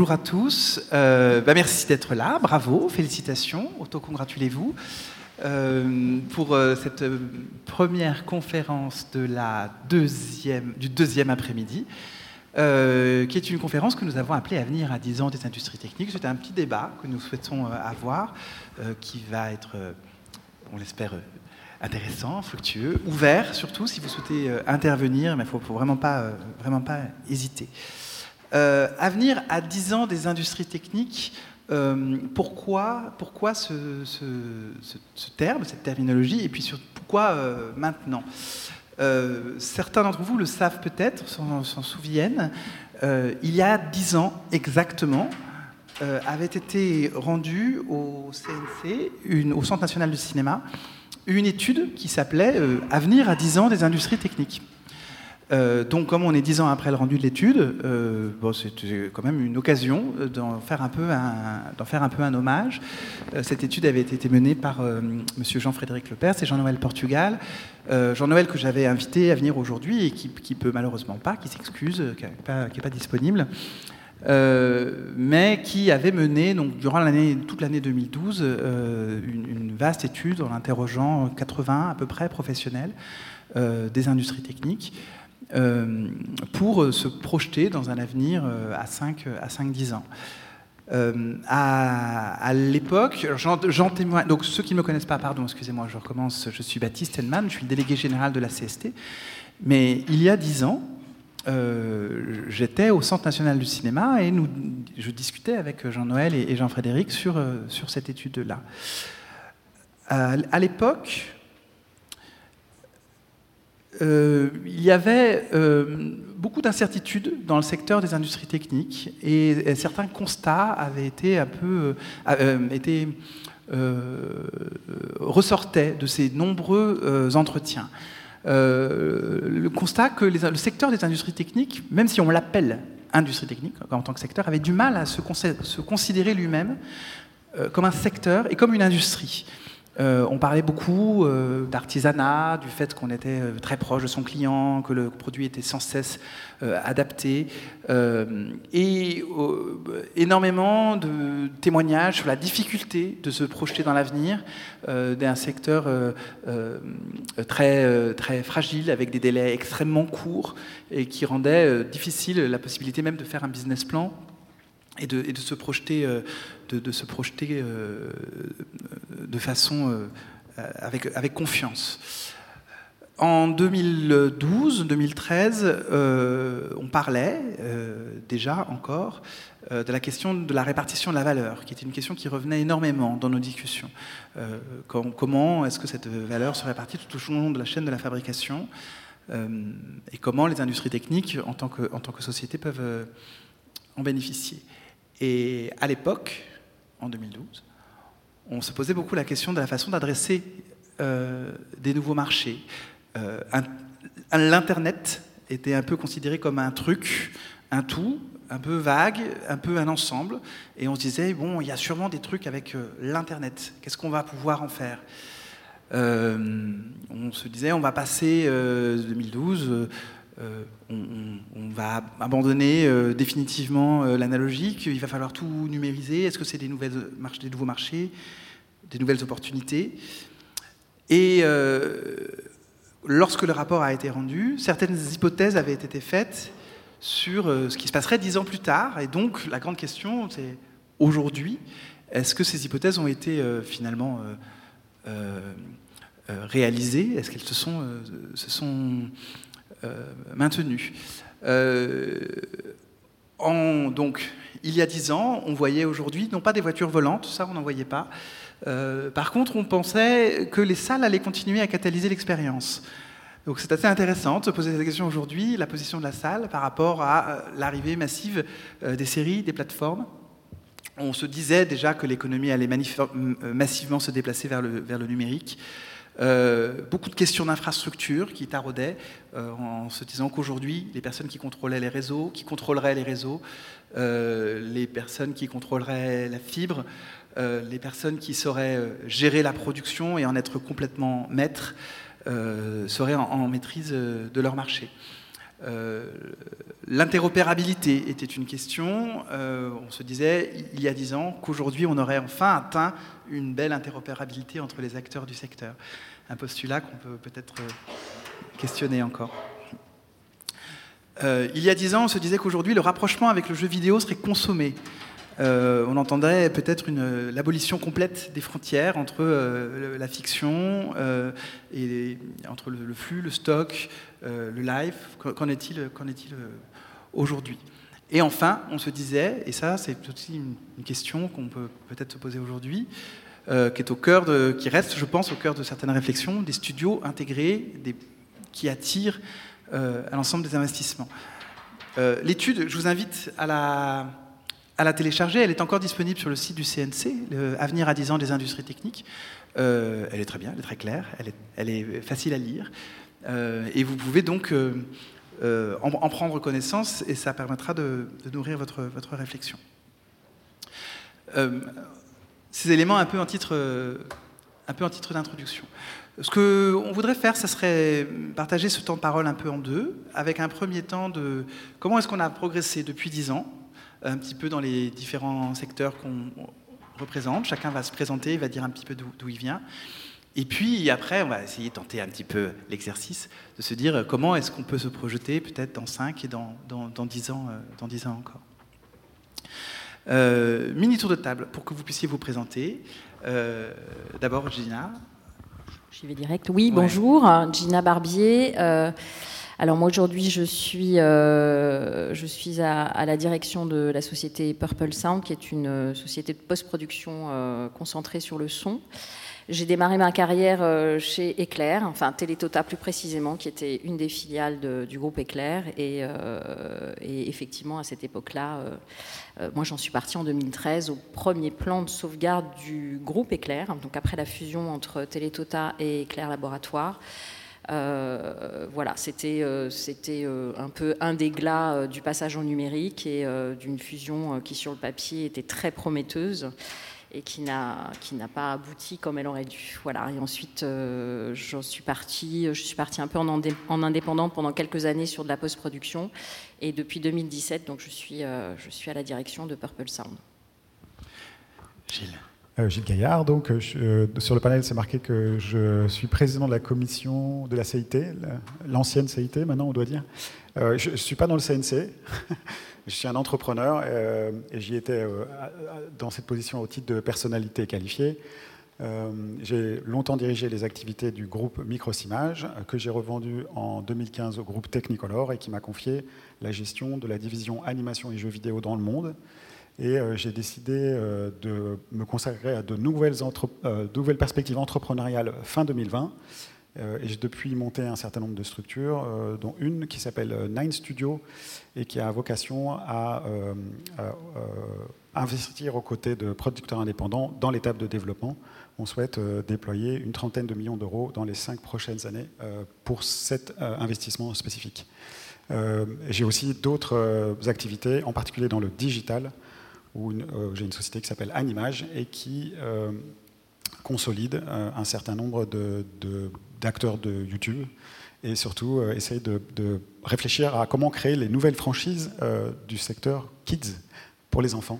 bonjour à tous. Euh, bah, merci d'être là. Bravo, félicitations. Autocongratulez-vous euh, pour euh, cette première conférence de la deuxième, du deuxième après-midi, qui est une conférence que nous avons appelée Avenir à 10 ans des industries techniques. C'est un petit débat que nous souhaitons avoir, qui va être, on l'espère, intéressant, fructueux, ouvert surtout si vous souhaitez intervenir, mais il ne faut, vraiment, pas, vraiment pas hésiter. Euh, avenir à 10 ans des industries techniques, euh, pourquoi, ce, terme, cette terminologie, et puis pourquoi euh, maintenant? Certains d'entre vous le savent peut-être, s'en souviennent. il y a 10 ans exactement, avait été rendue au CNC, au Centre national du cinéma, une étude qui s'appelait Avenir à 10 ans des industries techniques. Euh, donc, comme on est dix ans après le rendu de l'étude, euh, c'était quand même une occasion d'en faire un peu un, d'en faire un peu un hommage. Euh, cette étude avait été menée par M. Jean-Frédéric Lepers et Jean-Noël Portugal. Jean-Noël que j'avais invité à venir aujourd'hui et qui, peut malheureusement pas, qui s'excuse, qui n'est pas, disponible. mais qui avait mené, durant toute l'année 2012, une, vaste étude en interrogeant 80 à peu près professionnels des industries techniques, euh, pour euh, se projeter dans un avenir euh, à 5-10 à ans. à, l'époque, j'en témoigne. Donc, ceux qui ne me connaissent pas, pardon, excusez-moi, je recommence. Je suis Baptiste Hellman, je suis le délégué général de la CST. Mais il y a dix ans, j'étais au Centre national du cinéma et nous, je discutais avec Jean-Noël et, Jean-Frédéric sur, sur cette étude-là. à l'époque, euh, il y avait euh, beaucoup d'incertitudes dans le secteur des industries techniques et, certains constats avaient été un peu euh, ressortaient de ces nombreux entretiens. le constat que le secteur des industries techniques, même si on l'appelle industrie technique en tant que secteur, avait du mal à se considérer lui-même comme un secteur et comme une industrie. Euh, on parlait beaucoup euh, d'artisanat, du fait qu'on était euh, très proche de son client, que le produit était sans cesse adapté, et énormément de témoignages sur la difficulté de se projeter dans l'avenir d'un secteur très, très fragile, avec des délais extrêmement courts, et qui rendait difficile la possibilité même de faire un business plan et de, se projeter, euh, de, se projeter euh, de façon euh, avec, avec confiance. En 2012-2013, on parlait déjà encore de la question de la répartition de la valeur, qui était une question qui revenait énormément dans nos discussions. comment est-ce que cette valeur se répartit tout au long de la chaîne de la fabrication et comment les industries techniques, en tant que, en tant que société, peuvent en bénéficier. Et à l'époque, en 2012, on se posait beaucoup la question de la façon d'adresser euh, des nouveaux marchés. Euh, L'Internet était un peu considéré comme un truc, un tout, un peu vague, un peu un ensemble. Et on se disait, bon, il y a sûrement des trucs avec euh, l'Internet. Qu'est-ce qu'on va pouvoir en faire? On se disait, on va passer 2012 euh, on, abandonner euh, définitivement euh, l'analogique, il va falloir tout numériser, est-ce que c'est des, nouvelles des nouveaux marchés, des nouvelles opportunités? Et lorsque le rapport a été rendu, certaines hypothèses avaient été faites sur ce qui se passerait dix ans plus tard, et donc la grande question c'est aujourd'hui, est-ce que ces hypothèses ont été finalement réalisées? Est-ce qu'elles se sont, se sont euh, maintenu. Euh, donc, il y a dix ans, on voyait aujourd'hui, non pas des voitures volantes, ça on n'en voyait pas. Euh, par contre, on pensait que les salles allaient continuer à catalyser l'expérience. Donc c'est assez intéressant de se poser cette question aujourd'hui, la position de la salle par rapport à l'arrivée massive des séries, des plateformes. On se disait déjà que l'économie allait massivement se déplacer vers le numérique. Euh, beaucoup de questions d'infrastructure qui taraudaient euh, en se disant qu'aujourd'hui, les personnes qui contrôlaient les réseaux, qui contrôleraient les réseaux, euh, les personnes qui contrôleraient la fibre, les personnes qui sauraient gérer la production et en être complètement maîtres, seraient en, maîtrise de leur marché. L'interopérabilité était une question. on se disait, il y a dix ans, qu'aujourd'hui, on aurait enfin atteint une belle interopérabilité entre les acteurs du secteur. Un postulat qu'on peut peut-être questionner encore. il y a dix ans, on se disait qu'aujourd'hui, le rapprochement avec le jeu vidéo serait consommé. Euh, on entendrait peut-être l'abolition complète des frontières entre euh, la fiction euh, et entre le, flux, le stock, le live. Qu'en est-il est aujourd'hui? Et enfin, on se disait, et ça c'est aussi une, question qu'on peut peut-être se poser aujourd'hui, de, qui reste, je pense, au cœur de certaines réflexions, des studios intégrés, qui attirent à l'ensemble des investissements. L'étude, je vous invite à la télécharger. Elle est encore disponible sur le site du CNC, Avenir à 10 ans des industries techniques. Euh, elle est très bien, elle est très claire, elle est, facile à lire. Euh, et vous pouvez donc euh, en, prendre connaissance et ça permettra de, nourrir votre réflexion. Ces éléments un peu en titre, un peu en titre d'introduction. Ce qu'on voudrait faire, ce serait partager ce temps de parole un peu en deux, avec un premier temps de comment est-ce qu'on a progressé depuis dix ans un petit peu dans les différents secteurs qu'on représente. Chacun va se présenter, va dire un petit peu d'où il vient. Et puis après, on va essayer de tenter un petit peu l'exercice de se dire comment est-ce qu'on peut se projeter peut-être dans 5 et dans, dans, dans, 10 ans, euh, dans 10 ans encore. Euh, mini tour de table pour que vous puissiez vous présenter. Euh, d'abord, Gina. J'y vais direct. Oui, bonjour. Gina Barbier. Alors moi aujourd'hui je suis, euh, je suis à, la direction de la société Purple Sound qui est une euh, société de post-production euh, concentrée sur le son. J'ai démarré ma carrière chez Eclair, enfin Télétota plus précisément, qui était une des filiales du groupe Eclair. Et, effectivement, à cette époque-là, moi j'en suis partie en 2013 au premier plan de sauvegarde du groupe Eclair, donc après la fusion entre Télétota et Eclair Laboratoire. Euh, voilà, c'était euh, c'était euh, un peu un des glas du passage au numérique et d'une fusion qui sur le papier était très prometteuse et qui n'a qui n'a pas abouti comme elle aurait dû. Voilà. Et ensuite, j'en suis partie. Je suis partie un peu en, en, indépendant pendant quelques années sur de la post-production. Et depuis 2017, donc je suis je suis à la direction de Purple Sound. Gilles. Euh, Gilles Gaillard. Donc, euh, euh, sur le panel, c'est marqué que je suis président de la commission de la CIT, l'ancienne CIT, maintenant on doit dire. je ne suis pas dans le CNC. je suis un entrepreneur et j'y étais dans cette position au titre de personnalité qualifiée. J'ai longtemps dirigé les activités du groupe Microsimage, que j'ai revendu en 2015 au groupe Technicolor et qui m'a confié la gestion de la division animation et jeux vidéo dans le monde. Et euh, j'ai décidé euh, de me consacrer à de euh, nouvelles perspectives entrepreneuriales fin 2020. et j'ai depuis monté un certain nombre de structures, dont une qui s'appelle Nine Studio et qui a vocation à, investir aux côtés de producteurs indépendants dans l'étape de développement. On souhaite déployer une trentaine de millions d'euros dans les cinq prochaines années pour cet investissement spécifique. J'ai aussi d'autres activités, en particulier dans le digital, où euh, j'ai une société qui s'appelle Animage et qui euh, consolide euh, un certain nombre d'acteurs de, de, YouTube et surtout essaye de, réfléchir à comment créer les nouvelles franchises du secteur kids pour les enfants.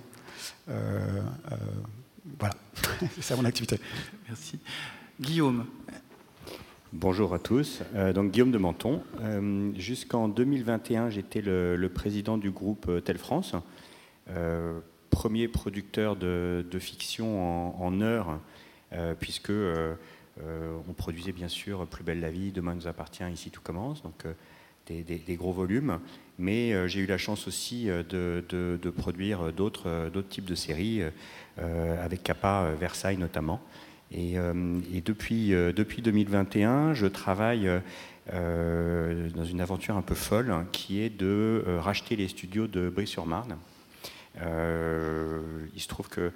voilà, c'est ça mon activité. Merci. Guillaume. Bonjour à tous. donc Guillaume de Menton. Jusqu'en 2021, j'étais le, le, président du groupe Tel France premier producteur de, fiction en, heures, euh, puisque euh, euh, on produisait bien sûr Plus belle la vie, Demain nous appartient, Ici tout commence, donc des, gros volumes. Mais j'ai eu la chance aussi de, produire d'autres types de séries, avec Kappa, Versailles notamment. Et, depuis, depuis 2021, je travaille dans une aventure un peu folle, qui est de racheter les studios de Brie-sur-Marne. Euh, il se trouve que euh,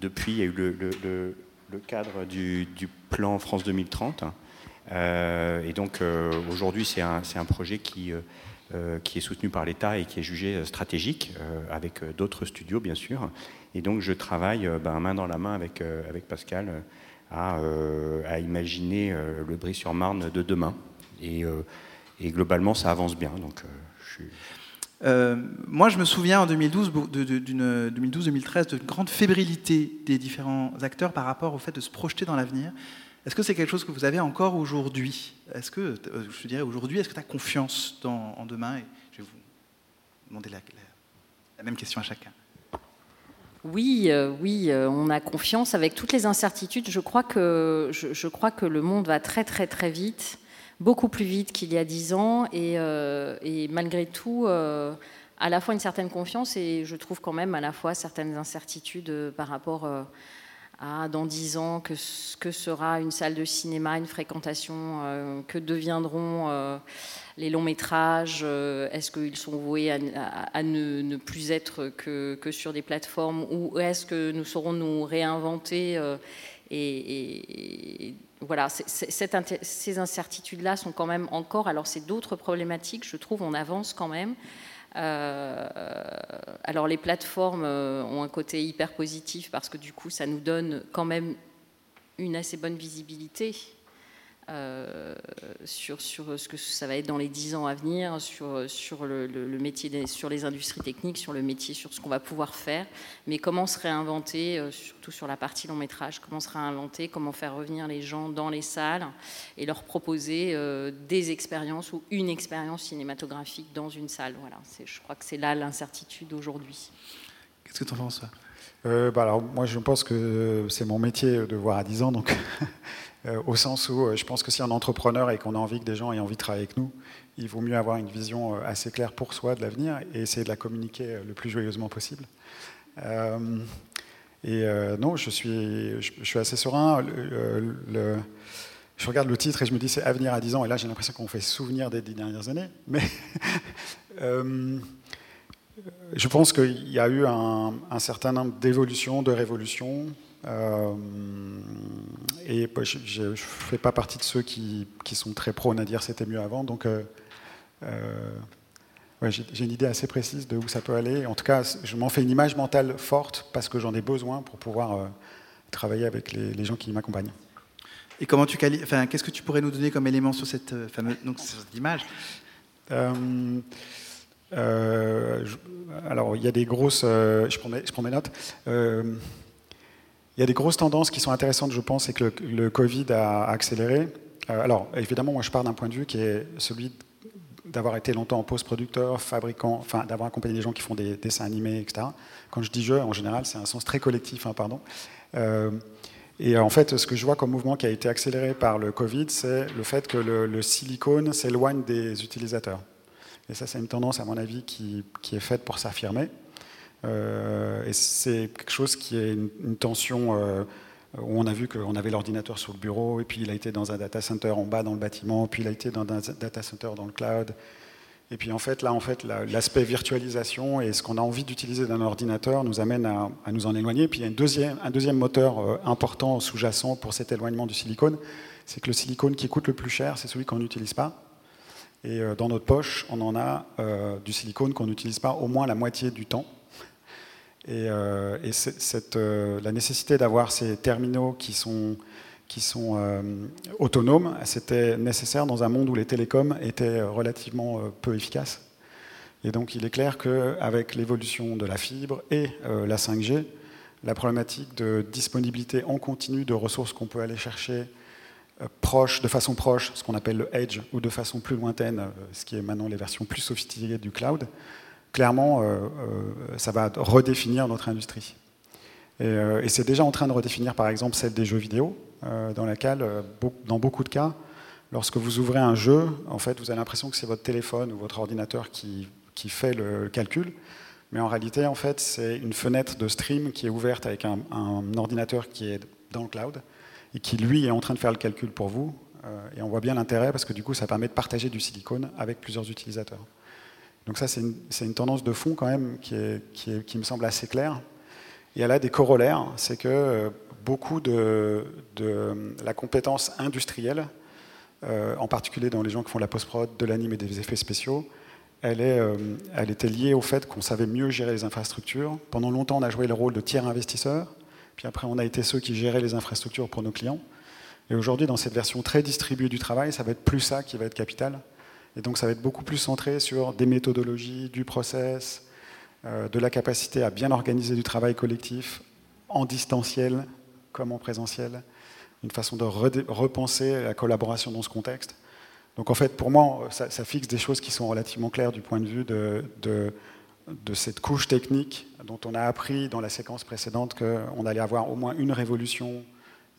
depuis, il y a eu le, cadre du, plan France 2030. Euh, et donc aujourd'hui, c'est un, projet qui, qui est soutenu par l'État et qui est jugé stratégique, avec d'autres studios bien sûr. Et donc je travaille ben, main dans la main avec, avec Pascal à, imaginer le Brie-sur-Marne de demain. Et, globalement, ça avance bien. Donc, moi, je me souviens en 2012-2013 d'une grande fébrilité des différents acteurs par rapport au fait de se projeter dans l'avenir. Est-ce que c'est quelque chose que vous avez encore aujourd'hui? Est-ce que, je dirais aujourd'hui, est-ce que tu as confiance dans, en demain? Et je vais vous demander la, même question à chacun. Oui, euh, oui, euh, on a confiance avec toutes les incertitudes. Je crois que je, crois que le monde va très très très vite, beaucoup plus vite qu'il y a dix ans, et, euh, malgré tout, à la fois une certaine confiance et je trouve quand même à la fois certaines incertitudes par rapport à dans dix ans que, sera une salle de cinéma, une fréquentation, que deviendront les longs métrages, euh, est-ce qu'ils sont voués à, ne, plus être que, sur des plateformes ou est-ce que nous saurons nous réinventer euh, et, voilà, ces incertitudes-là sont quand même encore. Alors, c'est d'autres problématiques, je trouve, on avance quand même. Euh, alors, les plateformes ont un côté hyper positif parce que du coup, ça nous donne quand même une assez bonne visibilité euh, sur, ce que ça va être dans les dix ans à venir, sur, le, métier, sur les industries techniques, sur le métier, sur ce qu'on va pouvoir faire, mais comment se réinventer, euh, surtout sur la partie long métrage, comment se réinventer, comment faire revenir les gens dans les salles et leur proposer euh, des expériences ou une expérience cinématographique dans une salle? Voilà, je crois que c'est là l'incertitude aujourd'hui. Qu'est-ce que tu en penses bah alors, Moi, je pense que c'est mon métier de voir à 10 ans, donc au sens où euh, je pense que si un entrepreneur et qu'on a envie que des gens aient envie de travailler avec nous, il vaut mieux avoir une vision euh, assez claire pour soi de l'avenir et essayer de la communiquer le plus joyeusement possible. et non, je suis, je, suis assez serein. Je regarde le titre et je me dis c'est Avenir à 10 ans, et là j'ai l'impression qu'on fait souvenir des dix dernières années. Mais je pense qu'il y a eu un certain nombre d'évolutions, de révolutions, euh, et je ne fais pas partie de ceux qui, qui sont très prônes à dire c'était mieux avant. Donc, euh, euh, j'ai une idée assez précise de où ça peut aller. En tout cas, je m'en fais une image mentale forte parce que j'en ai besoin pour pouvoir travailler avec les, gens qui m'accompagnent. Et comment tu enfin, qu'est-ce que tu pourrais nous donner comme élément sur cette fameuse donc, sur cette image? Alors, il y a des grosses. je, prends mes, je prends mes notes. Il y a des grosses tendances qui sont intéressantes, je pense, et que le, Covid a accéléré. Euh, alors, évidemment, moi, je pars d'un point de vue qui est celui d'avoir été longtemps en post-producteur, fabricant, enfin, d'avoir accompagné des gens qui font des dessins animés, etc. Quand je dis je, en général, c'est un sens très collectif, hein, pardon. Euh, et en fait, ce que je vois comme mouvement qui a été accéléré par le Covid, c'est le fait que le, silicone s'éloigne des utilisateurs. Et ça, c'est une tendance, à mon avis, qui est faite pour s'affirmer. Euh, et c'est quelque chose qui est une, tension euh, où on a vu qu'on avait l'ordinateur sur le bureau, et puis il a été dans un data center en bas dans le bâtiment, puis il a été dans un data center dans le cloud. Et puis en fait, là, en fait, l'aspect virtualisation et ce qu'on a envie d'utiliser d'un ordinateur nous amène à, nous en éloigner. Puis il y a un deuxième moteur euh, important sous-jacent pour cet éloignement du silicone, c'est que le silicone qui coûte le plus cher, c'est celui qu'on n'utilise pas. Et dans notre poche, on en a du silicone qu'on n'utilise pas au moins la moitié du temps. Et, euh, euh, la nécessité d'avoir ces terminaux qui sont, qui sont euh, autonomes, c'était nécessaire dans un monde où les télécoms étaient relativement peu efficaces. Et donc il est clair qu'avec l'évolution de la fibre et la 5G, la problématique de disponibilité en continu de ressources qu'on peut aller chercher proche, de façon proche, ce qu'on appelle le edge, ou de façon plus lointaine, ce qui est maintenant les versions plus sophistiquées du cloud, clairement, euh, euh, ça va redéfinir notre industrie. Euh, et, c'est déjà en train de redéfinir, par exemple, celle des jeux vidéo, dans laquelle, dans beaucoup de cas, lorsque vous ouvrez un jeu, en fait, vous avez l'impression que c'est votre téléphone ou votre ordinateur qui, fait le calcul. Mais en réalité, en fait, c'est une fenêtre de stream qui est ouverte avec un, ordinateur qui est dans le cloud et qui, lui, est en train de faire le calcul pour vous. et on voit bien l'intérêt parce que du coup, ça permet de partager du silicone avec plusieurs utilisateurs. Donc ça, c'est une, tendance de fond quand même qui, me semble assez claire. Et elle a des corollaires, c'est que euh, beaucoup de, la compétence industrielle, euh, en particulier dans les gens qui font la post-prod, de l'anime et des effets spéciaux, euh, elle était liée au fait qu'on savait mieux gérer les infrastructures. Pendant longtemps, on a joué le rôle de tiers investisseur, puis après, on a été ceux qui géraient les infrastructures pour nos clients. Et aujourd'hui, dans cette version très distribuée du travail, ça va être plus ça qui va être capital. Et donc ça va être beaucoup plus centré sur des méthodologies, du process, euh, de la capacité à bien organiser du travail collectif en distanciel comme en présentiel, une façon de repenser la collaboration dans ce contexte. Donc en fait, pour moi, ça, fixe des choses qui sont relativement claires du point de vue de, de, cette couche technique dont on a appris dans la séquence précédente qu'on allait avoir au moins une révolution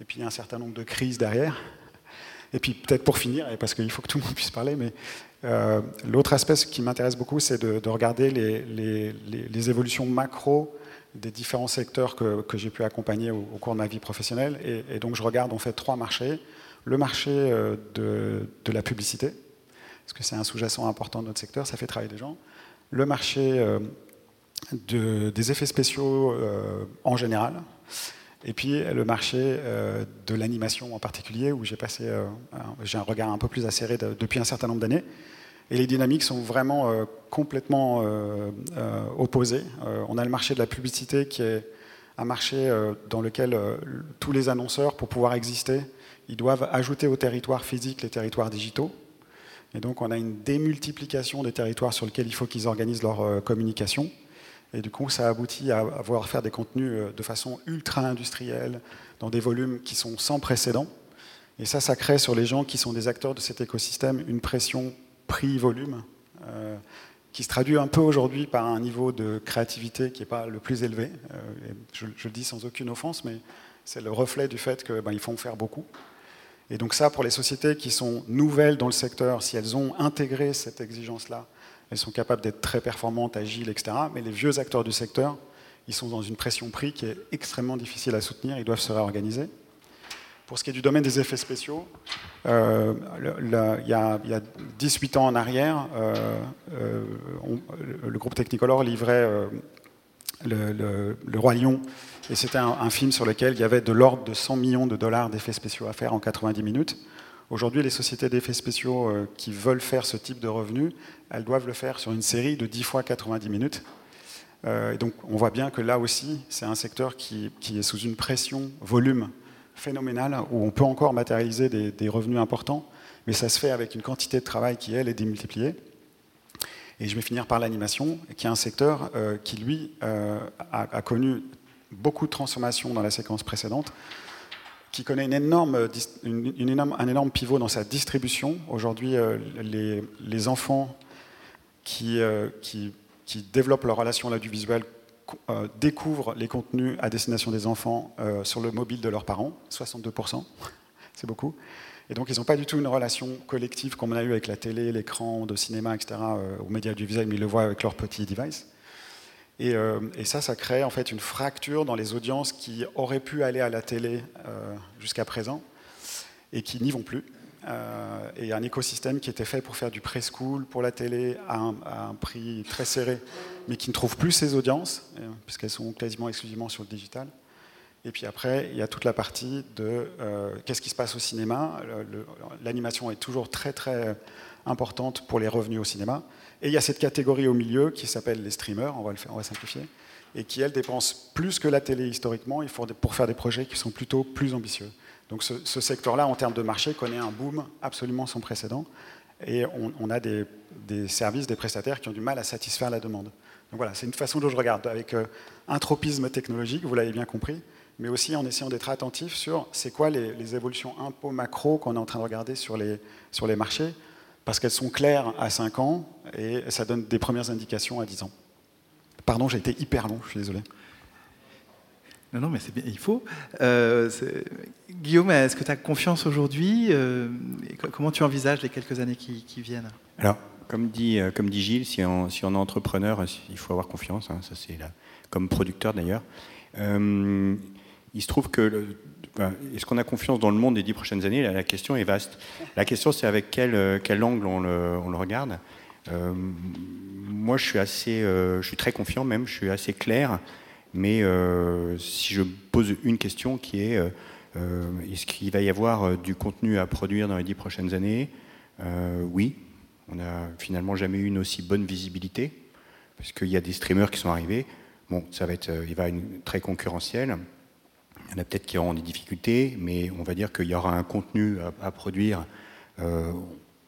et puis un certain nombre de crises derrière. Et puis peut-être pour finir, parce qu'il faut que tout le monde puisse parler, mais euh, l'autre aspect qui m'intéresse beaucoup, c'est de, regarder les, évolutions macro des différents secteurs que, j'ai pu accompagner au, cours de ma vie professionnelle. Et, donc je regarde en fait trois marchés. Le marché euh, de, la publicité, parce que c'est un sous-jacent important de notre secteur, ça fait travailler des gens. Le marché euh, des effets spéciaux en général, et puis le marché euh, de l'animation en particulier, où euh, j'ai un regard un peu plus acéré depuis un certain nombre d'années. Et les dynamiques sont vraiment euh, complètement opposées. on a le marché de la publicité qui est un marché dans lequel tous les annonceurs, pour pouvoir exister, ils doivent ajouter au territoire physique les territoires digitaux. Et donc on a une démultiplication des territoires sur lesquels il faut qu'ils organisent leur communication. Et du coup, ça aboutit à avoir faire des contenus euh, de façon ultra industrielle, dans des volumes qui sont sans précédent. Et ça, ça crée sur les gens qui sont des acteurs de cet écosystème une pression prix-volume euh, qui se traduit un peu aujourd'hui par un niveau de créativité qui n'est pas le plus élevé. Euh, je, le dis sans aucune offense, mais c'est le reflet du fait qu'ils ben, font faire beaucoup. Et donc ça, pour les sociétés qui sont nouvelles dans le secteur, si elles ont intégré cette exigence-là, elles sont capables d'être très performantes, agiles, etc. Mais les vieux acteurs du secteur, ils sont dans une pression prix qui est extrêmement difficile à soutenir, ils doivent se réorganiser. Pour ce qui est du domaine des effets spéciaux, euh, il, y a, 18 ans en arrière, euh, euh, le groupe Technicolor livrait le, Roi Lion, et c'était un, un, film sur lequel il y avait de l'ordre de 100 millions de dollars d'effets spéciaux à faire en 90 minutes. Aujourd'hui, les sociétés d'effets spéciaux euh, qui veulent faire ce type de revenus, elles doivent le faire sur une série de 10 fois 90 minutes. Euh, et donc, on voit bien que là aussi, c'est un secteur qui, est sous une pression volume phénoménale, où on peut encore matérialiser des, revenus importants, mais ça se fait avec une quantité de travail qui, elle, est démultipliée. Et je vais finir par l'animation, qui est un secteur euh, qui, lui, a, connu beaucoup de transformations dans la séquence précédente qui connaît une énorme, un énorme pivot dans sa distribution. Aujourd'hui, euh, les, les, enfants qui, euh, qui, qui, développent leur relation à l'audiovisuel euh, découvrent les contenus à destination des enfants sur le mobile de leurs parents, 62%, c'est beaucoup. Et donc, ils n'ont pas du tout une relation collective comme on a eu avec la télé, l'écran, de cinéma, etc., aux médias audiovisuels, mais ils le voient avec leurs petits Euh, et, ça, ça crée en fait une fracture dans les audiences qui auraient pu aller à la télé euh, jusqu'à présent et qui n'y vont plus. Euh, et un écosystème qui était fait pour faire du preschool pour la télé à un, prix très serré, mais qui ne trouve plus ses audiences, puisqu'elles sont quasiment exclusivement sur le digital. Et puis après, il y a toute la partie de qu'est-ce qui se passe au cinéma? L'animation est toujours très très importante pour les revenus au cinéma. Et il y a cette catégorie au milieu qui s'appelle les streamers, on va, le faire, on va simplifier, et qui, elles, dépensent plus que la télé historiquement pour faire des projets qui sont plutôt plus ambitieux. Donc ce, secteur-là, en termes de marché, connaît un boom absolument sans précédent. Et on, a des, services, des prestataires qui ont du mal à satisfaire la demande. Donc voilà, c'est une façon dont je regarde, avec euh, un tropisme technologique, vous l'avez bien compris, mais aussi en essayant d'être attentif sur c'est quoi les, les, évolutions peu macro qu'on est en train de regarder sur les, sur les marchés parce qu'elles sont claires à 5 ans et ça donne des premières indications à 10 ans. Pardon, j'ai été hyper long, je suis désolé. Non, non, mais c'est bien, il faut. Euh, Guillaume, est-ce que tu as confiance aujourd'hui euh, Comment tu envisages les quelques années qui, viennent? Alors, comme dit, euh, comme dit Gilles, si on, si on, est entrepreneur, il faut avoir confiance, hein, ça c'est comme producteur d'ailleurs. il se trouve que est-ce qu'on a confiance dans le monde des dix prochaines années? La, question est vaste. La question, c'est avec quel, euh, quel angle on le, regarde. Euh, moi, je suis, assez, euh, je suis très confiant même, je suis assez clair. Mais si je pose une question qui est est-ce qu'il va y avoir du contenu à produire dans les dix prochaines années? Oui. On n'a finalement jamais eu une aussi bonne visibilité, parce qu'il y a des streamers qui sont arrivés. Bon, ça va être, il va être très concurrentiel. Il y en a peut-être qui auront des difficultés, mais on va dire qu'il y aura un contenu à, produire. Euh,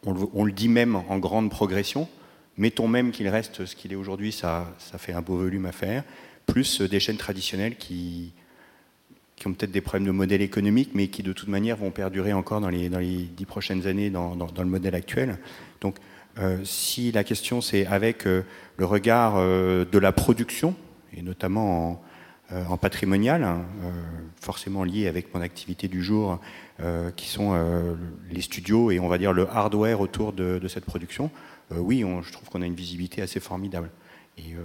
on le, dit même en grande progression. Mettons même qu'il reste ce qu'il est aujourd'hui, ça, fait un beau volume à faire, plus des chaînes traditionnelles qui, ont peut-être des problèmes de modèle économique, mais qui de toute manière vont perdurer encore dans les, dix prochaines années dans, le modèle actuel. Donc, euh, si la question c'est avec euh, le regard de la production, et notamment en, en patrimonial, hein, forcément lié avec mon activité du jour, qui sont les studios et on va dire le hardware autour de, cette production, oui, je trouve qu'on a une visibilité assez formidable. Et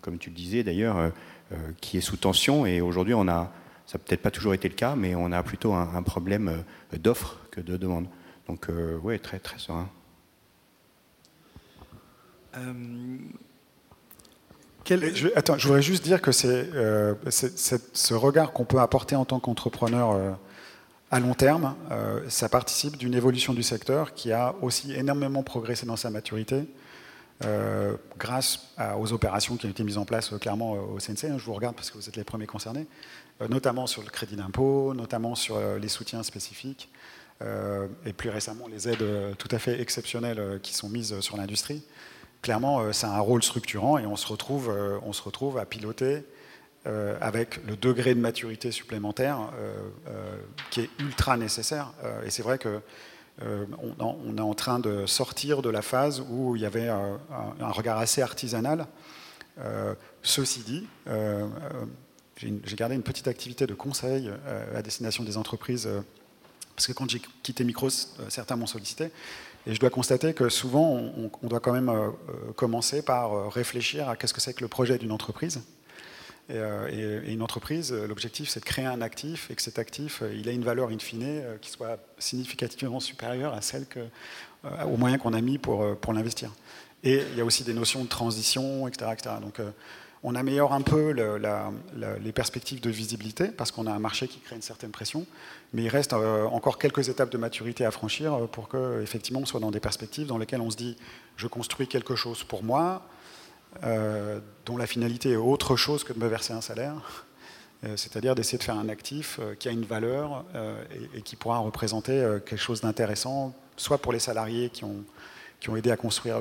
comme tu le disais d'ailleurs, qui est sous tension, et aujourd'hui on a ça n'a peut-être pas toujours été le cas, mais on a plutôt un, problème euh, d'offre que de demande. Donc, euh, oui, très, très serein. Euh, je, voudrais juste dire que c'est ce regard qu'on peut apporter en tant qu'entrepreneur à long terme, ça participe d'une évolution du secteur qui a aussi énormément progressé dans sa maturité. grâce aux opérations qui ont été mises en place clairement au CNC. Hein, je vous regarde parce que vous êtes les premiers concernés. Euh, notamment sur le crédit d'impôt, notamment sur euh, les soutiens spécifiques, euh, et plus récemment les aides tout à fait exceptionnelles qui sont mises sur l'industrie. Clairement, c'est un rôle structurant et on se retrouve, on se retrouve à piloter avec le degré de maturité supplémentaire qui est ultra nécessaire. et c'est vrai que on, est en train de sortir de la phase où il y avait un, un regard assez artisanal. ceci dit, j'ai gardé une petite activité de conseil euh, à destination des entreprises, euh, parce que quand j'ai quitté Micros, euh, certains m'ont sollicité. Et je dois constater que souvent, on, doit quand même commencer par réfléchir à qu'est-ce que c'est que le projet d'une entreprise. Et, une entreprise, l'objectif, c'est de créer un actif et que cet actif, il ait une valeur in fine qui soit significativement supérieure à celle que, aux moyens qu'on a mis pour, pour l'investir. Et il y a aussi des notions de transition, etc. etc. Donc, on améliore un peu les perspectives de visibilité parce qu'on a un marché qui crée une certaine pression, mais il reste euh, encore quelques étapes de maturité à franchir euh, pour que effectivement on soit dans des perspectives dans lesquelles on se dit je construis quelque chose pour moi, euh, dont la finalité est autre chose que de me verser un salaire, c'est-à-dire d'essayer de faire un actif qui a une valeur et, qui pourra représenter quelque chose d'intéressant, soit pour les salariés qui ont, qui ont aidé à construire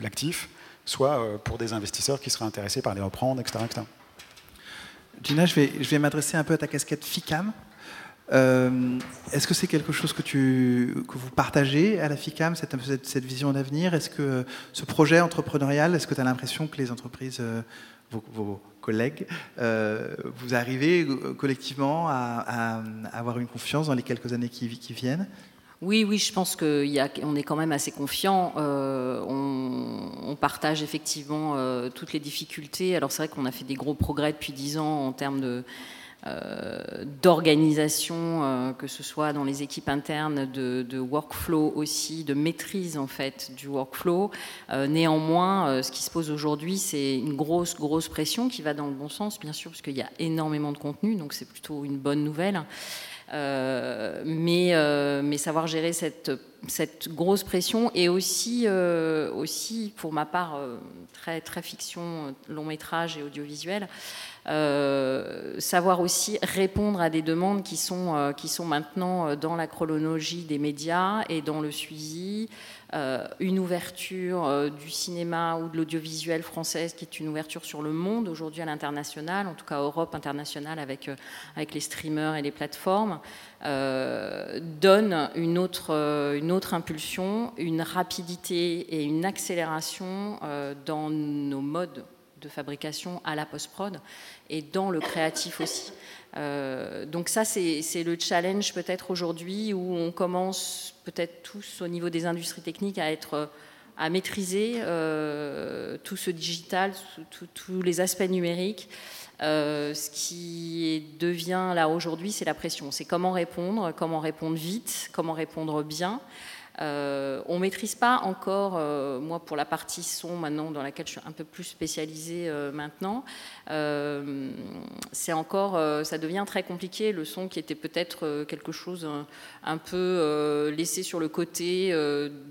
l'actif, soit euh, pour des investisseurs qui seraient intéressés par les reprendre, etc. Gina, je vais, je vais m'adresser un peu à ta casquette FICAM. Euh, est-ce que c'est quelque chose que, tu, que vous partagez à la FICAM, cette, cette, vision d'avenir? Est-ce que ce projet entrepreneurial, est-ce que tu as l'impression que les entreprises, euh, vos, collègues, vous arrivez collectivement à, avoir une confiance dans les quelques années qui viennent? Oui, oui, je pense qu'on est quand même assez confiant. Euh, on, partage effectivement euh, toutes les difficultés. Alors c'est vrai qu'on a fait des gros progrès depuis dix ans en termes de, euh, d'organisation, que ce soit dans les équipes internes, de, workflow aussi, de maîtrise en fait du workflow. néanmoins, ce qui se pose aujourd'hui, c'est une grosse, grosse pression qui va dans le bon sens, bien sûr, parce qu'il y a énormément de contenu, donc c'est plutôt une bonne nouvelle. Euh, mais, euh, mais, savoir gérer cette, cette, grosse pression et aussi, euh, aussi pour ma part, très, très fiction, long métrage et audiovisuel, savoir aussi répondre à des demandes qui sont, qui sont maintenant dans la chronologie des médias et dans le suivi. Euh, une ouverture euh, du cinéma ou de l'audiovisuel française qui est une ouverture sur le monde aujourd'hui à l'international, en tout cas Europe internationale avec, euh, avec les streamers et les plateformes, donne une autre, une autre impulsion, une rapidité et une accélération dans nos modes de fabrication à la post-prod et dans le créatif aussi. Euh, donc ça, c'est le challenge peut-être aujourd'hui où on commence peut-être tous au niveau des industries techniques à être à maîtriser euh, tout ce digital, tous les aspects numériques. Euh, ce qui devient là aujourd'hui, c'est la pression. C'est comment répondre, comment répondre vite, comment répondre bien. Euh, on ne maîtrise pas encore, euh, moi pour la partie son maintenant, dans laquelle je suis un peu plus spécialisée maintenant, c'est encore, ça devient très compliqué. Le son qui était peut-être quelque chose un, peu laissé sur le côté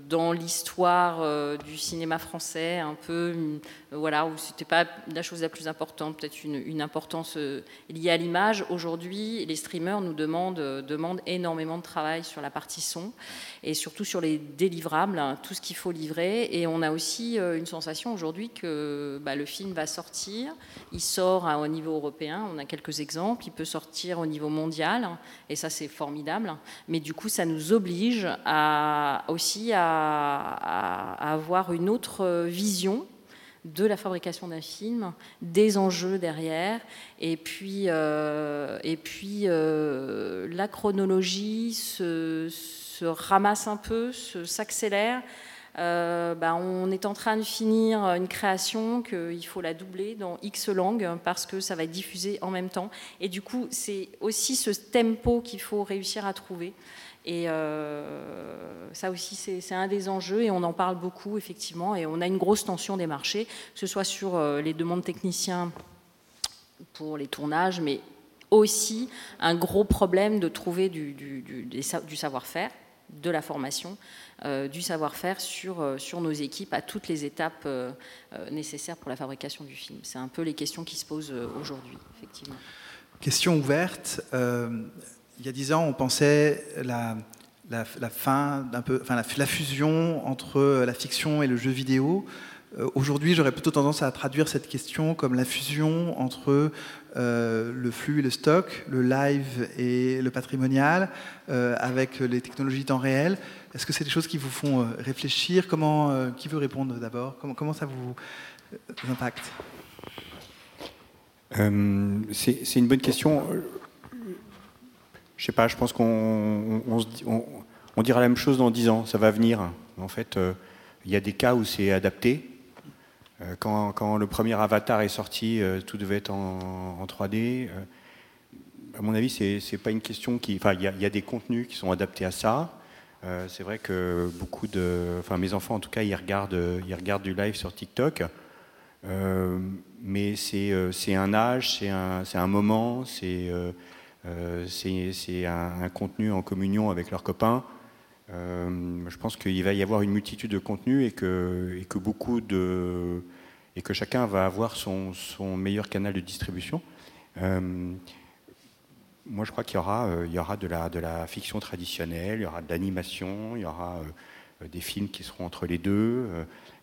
dans l'histoire du cinéma français, un peu voilà, où c'était pas la chose la plus importante, peut-être une, importance liée à l'image. Aujourd'hui, les streamers nous demandent, demandent énormément de travail sur la partie son et surtout sur les délivrables, hein, tout ce qu'il faut livrer. Et on a aussi une sensation aujourd'hui que bah, le film va sortir. Il sort au niveau européen, on a quelques exemples. Il peut sortir au niveau mondial, et ça c'est formidable. Mais du coup, ça nous oblige aussi à, avoir une autre vision de la fabrication d'un film, des enjeux derrière, et puis, euh, et puis euh, la chronologie se, se, ramasse un peu, s'accélère. Euh, bah, on est en train de finir une création qu'il faut la doubler dans X langues parce que ça va être diffusé en même temps. Et du coup, c'est aussi ce tempo qu'il faut réussir à trouver. Et euh, ça aussi, c'est un des enjeux et on en parle beaucoup, effectivement. Et on a une grosse tension des marchés, que ce soit sur euh, les demandes techniciens pour les tournages, mais aussi un gros problème de trouver du, savoir-faire, de la formation euh, du savoir-faire sur, sur nos équipes à toutes les étapes nécessaires pour la fabrication du film. C'est un peu les questions qui se posent aujourd'hui, effectivement. Question ouverte. Il y a dix ans, on pensait la, fin d'un peu, enfin, la, fusion entre la fiction et le jeu vidéo. Aujourd'hui, j'aurais plutôt tendance à traduire cette question comme la fusion entre le flux et le stock, le live et le patrimonial, avec les technologies temps réel. Est-ce que c'est des choses qui vous font euh, réfléchir? Comment, euh, Qui veut répondre d'abord? Comment, ça vous euh, impacte? C'est une bonne question. Je sais pas, je pense qu'on on, dira la même chose dans 10 ans, ça va venir. En fait, il y a des cas où c'est adapté. Quand, quand, le premier Avatar est sorti, tout devait être en, 3D. À mon avis, c'est pas une question qui. Enfin, il y, a des contenus qui sont adaptés à ça. Euh, c'est vrai que beaucoup de, enfin mes enfants en tout cas, ils regardent, ils regardent du live sur TikTok. Euh, mais c'est euh, un âge, c'est un, un, moment, c'est c'est un, contenu en communion avec leurs copains. je pense qu'il va y avoir une multitude de contenus et que, beaucoup de et que chacun va avoir son, meilleur canal de distribution moi, je crois qu'il y aura, euh, y aura de, la, de la fiction traditionnelle, il y aura de l'animation, il y aura euh, des films qui seront entre les deux.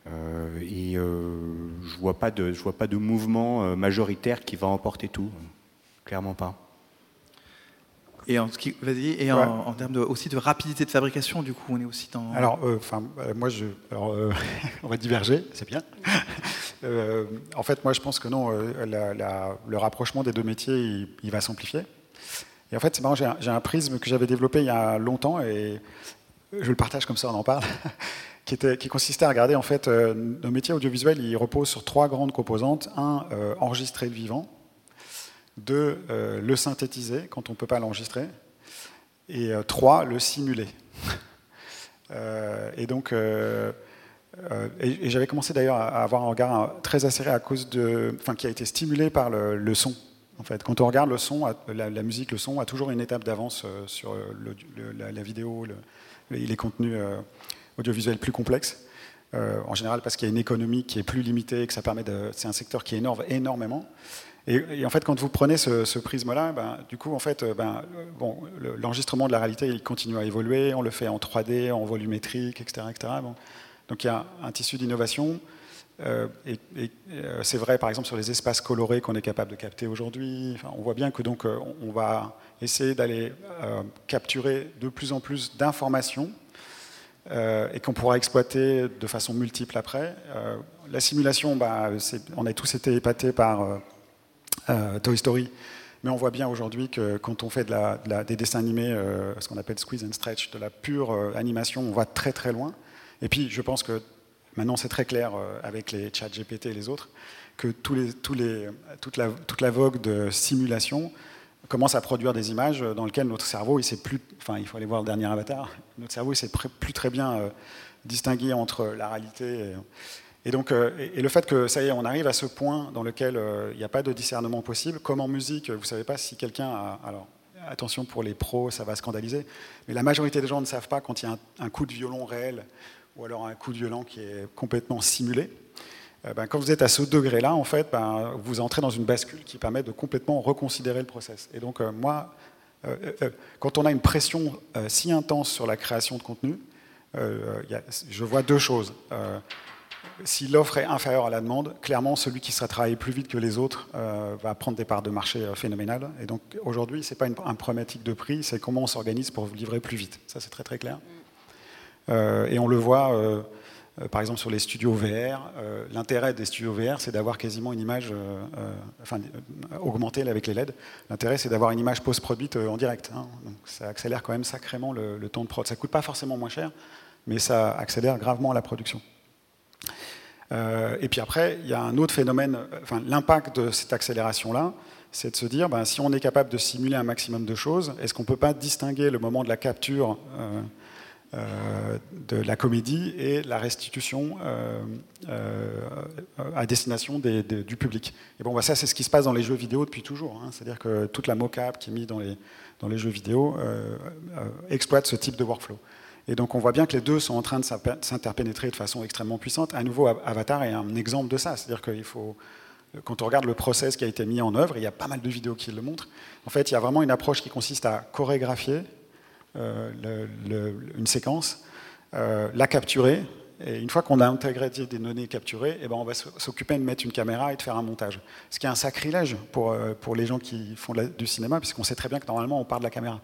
Euh, et je vois de, je vois pas de mouvement majoritaire qui va emporter tout, clairement pas. Et en, vas-y, et en, termes de, aussi de rapidité de fabrication, du coup, on est aussi dans. Alors, enfin, moi, je, alors, on va diverger, c'est bien. en fait, moi, je pense que non, le rapprochement des deux métiers, il va s'amplifier. Et en fait, c'est marrant, j'ai un, prisme que j'avais développé il y a longtemps et je le partage comme ça, on en parle, qui, était, qui consistait à regarder en fait euh, nos métiers audiovisuels, ils reposent sur trois grandes composantes. Un, euh, enregistrer le vivant. Deux, euh, le synthétiser quand on ne peut pas l'enregistrer. Et trois, le simuler. et donc, et, j'avais commencé d'ailleurs à avoir un regard très acéré à cause de, enfin, qui a été stimulé par le son. En fait, quand on regarde le son, la, musique, le son a toujours une étape d'avance euh, sur la, vidéo, les contenus euh, audiovisuels plus complexes. Euh, en général, parce qu'il y a une économie qui est plus limitée, que ça permet de. C'est un secteur qui énorme énormément. Et, en fait, quand vous prenez ce, prisme-là, ben, du coup, en fait, ben, bon, l'enregistrement de la réalité, il continue à évoluer. On le fait en 3D, en volumétrique, etc., etc. Donc, il y a un tissu d'innovation. Euh, et, euh, c'est vrai, par exemple, sur les espaces colorés qu'on est capable de capter aujourd'hui. on voit bien que donc euh, on va essayer d'aller capturer de plus en plus d'informations et qu'on pourra exploiter de façon multiple après. la simulation, bah, on a tous été épatés par Toy Story. Mais on voit bien aujourd'hui que quand on fait des dessins animés, ce qu'on appelle squeeze and stretch, de la pure animation, on va très très loin. Et puis, je pense que Maintenant, c'est très clair euh, avec les chats GPT et les autres que toute, la, toute vogue de simulation commence à produire des images dans lesquelles notre cerveau, il sait plus, enfin, il faut aller voir le dernier avatar, notre cerveau, il sait plus très bien euh, distinguer entre la réalité et, donc, euh, et, le fait que ça y est, on arrive à ce point dans lequel il n'y a pas de discernement possible, comme en musique, vous ne savez pas si quelqu'un a, alors attention pour les pros, ça va scandaliser, mais la majorité des gens ne savent pas quand il y a un coup de violon réel ou alors un coup de violon qui est complètement simulé. ben, quand vous êtes à ce degré-là, en fait, ben, vous entrez dans une bascule qui permet de complètement reconsidérer le process. Et donc, moi, quand on a une pression si intense sur la création de contenu, je vois deux choses si l'offre est inférieure à la demande, clairement, celui qui sera travaillé plus vite que les autres euh, va prendre des parts de marché euh, phénoménales. Et donc, aujourd'hui, ce n'est pas une, un problématique de prix, c'est comment on s'organise pour livrer plus vite. Ça, c'est très, très clair. Euh, et on le voit, par exemple, sur les studios VR. L'intérêt des studios VR, c'est d'avoir quasiment une image, enfin, augmentée avec les LED. L'intérêt, c'est d'avoir une image post-produite en direct. Hein. Donc, ça accélère quand même sacrément le, le temps de prod. Ça ne coûte pas forcément moins cher, mais ça accélère gravement la production. Euh, et puis après, il y a un autre phénomène, enfin, l'impact de cette accélération-là, c'est de se dire, ben, si on est capable de simuler un maximum de choses, est-ce qu'on ne peut pas distinguer le moment de la capture euh, euh, de la comédie et la restitution à destination du public? Et bon, ben, ça, c'est ce qui se passe dans les jeux vidéo depuis toujours. Hein. C'est-à-dire que toute la mocap qui est mise dans les, dans les jeux vidéo exploite ce type de workflow. Et donc on voit bien que les deux sont en train de s'interpénétrer de façon extrêmement puissante. À nouveau, Avatar est un exemple de ça. C'est-à-dire qu'il faut, quand on regarde le process qui a été mis en œuvre, il y a pas mal de vidéos qui le montrent. En fait, il y a vraiment une approche qui consiste à chorégraphier euh, une séquence, euh, la capturer, et une fois qu'on a intégré des données capturées, eh ben on va s'occuper de mettre une caméra et de faire un montage. Ce qui est un sacrilège pour, euh, pour les gens qui font du cinéma, puisqu'on sait très bien que normalement on part de la caméra.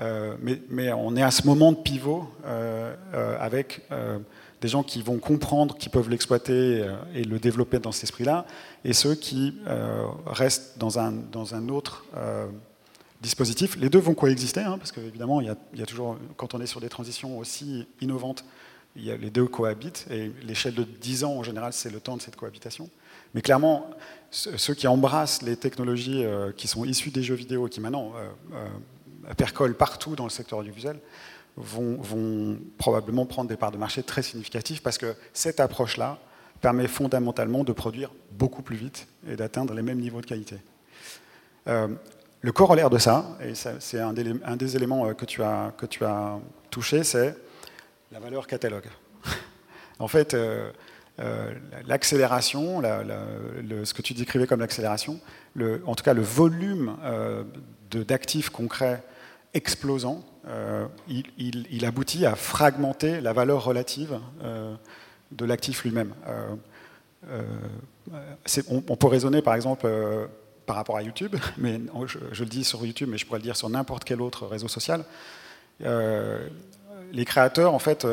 Euh, mais, on est à ce moment de pivot euh, euh, avec des gens qui vont comprendre qu'ils peuvent l'exploiter et le développer dans cet esprit-là, et ceux qui restent dans un, dans un autre dispositif. Les deux vont coexister, hein, parce qu'évidemment, il, y a toujours, quand on est sur des transitions aussi innovantes, il y a les deux cohabitent, et l'échelle de 10 ans, en général, c'est le temps de cette cohabitation. Mais clairement, ceux qui embrassent les technologies qui sont issues des jeux vidéo, qui maintenant percolent partout dans le secteur audiovisuel, vont, vont, probablement prendre des parts de marché très significatives parce que cette approche-là permet fondamentalement de produire beaucoup plus vite et d'atteindre les mêmes niveaux de qualité. Euh, le corollaire de ça, et c'est un, des éléments euh, que tu as, que tu as touché, c'est la valeur catalogue. en fait, euh, l'accélération, ce que tu décrivais comme l'accélération, en tout cas le volume d'actifs concrets explosant, euh, il, aboutit à fragmenter la valeur relative euh, de l'actif lui-même. Euh, on, peut raisonner par exemple par rapport à YouTube, mais je, le dis sur YouTube, mais je pourrais le dire sur n'importe quel autre réseau social. les créateurs, en fait,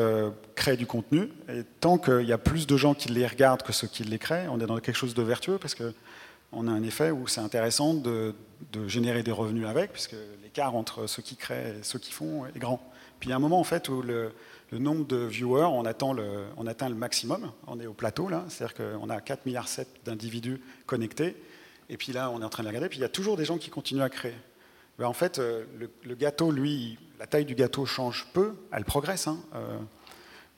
créent du contenu, et tant qu'il y a plus de gens qui les regardent que ceux qui les créent, on est dans quelque chose de vertueux, parce que on a un effet où c'est intéressant de, générer des revenus avec, puisque l'écart entre ceux qui créent et ceux qui font est grand. Puis il y a un moment en fait où le, nombre de viewers, on, atteint le maximum, on est au plateau là, c'est-à-dire qu'on a 4 milliards 7 d'individus connectés, et puis là on est en train de regarder, puis il y a toujours des gens qui continuent à créer. Ben, en fait, euh, le, gâteau, lui, la taille du gâteau change peu, elle progresse. Hein, euh,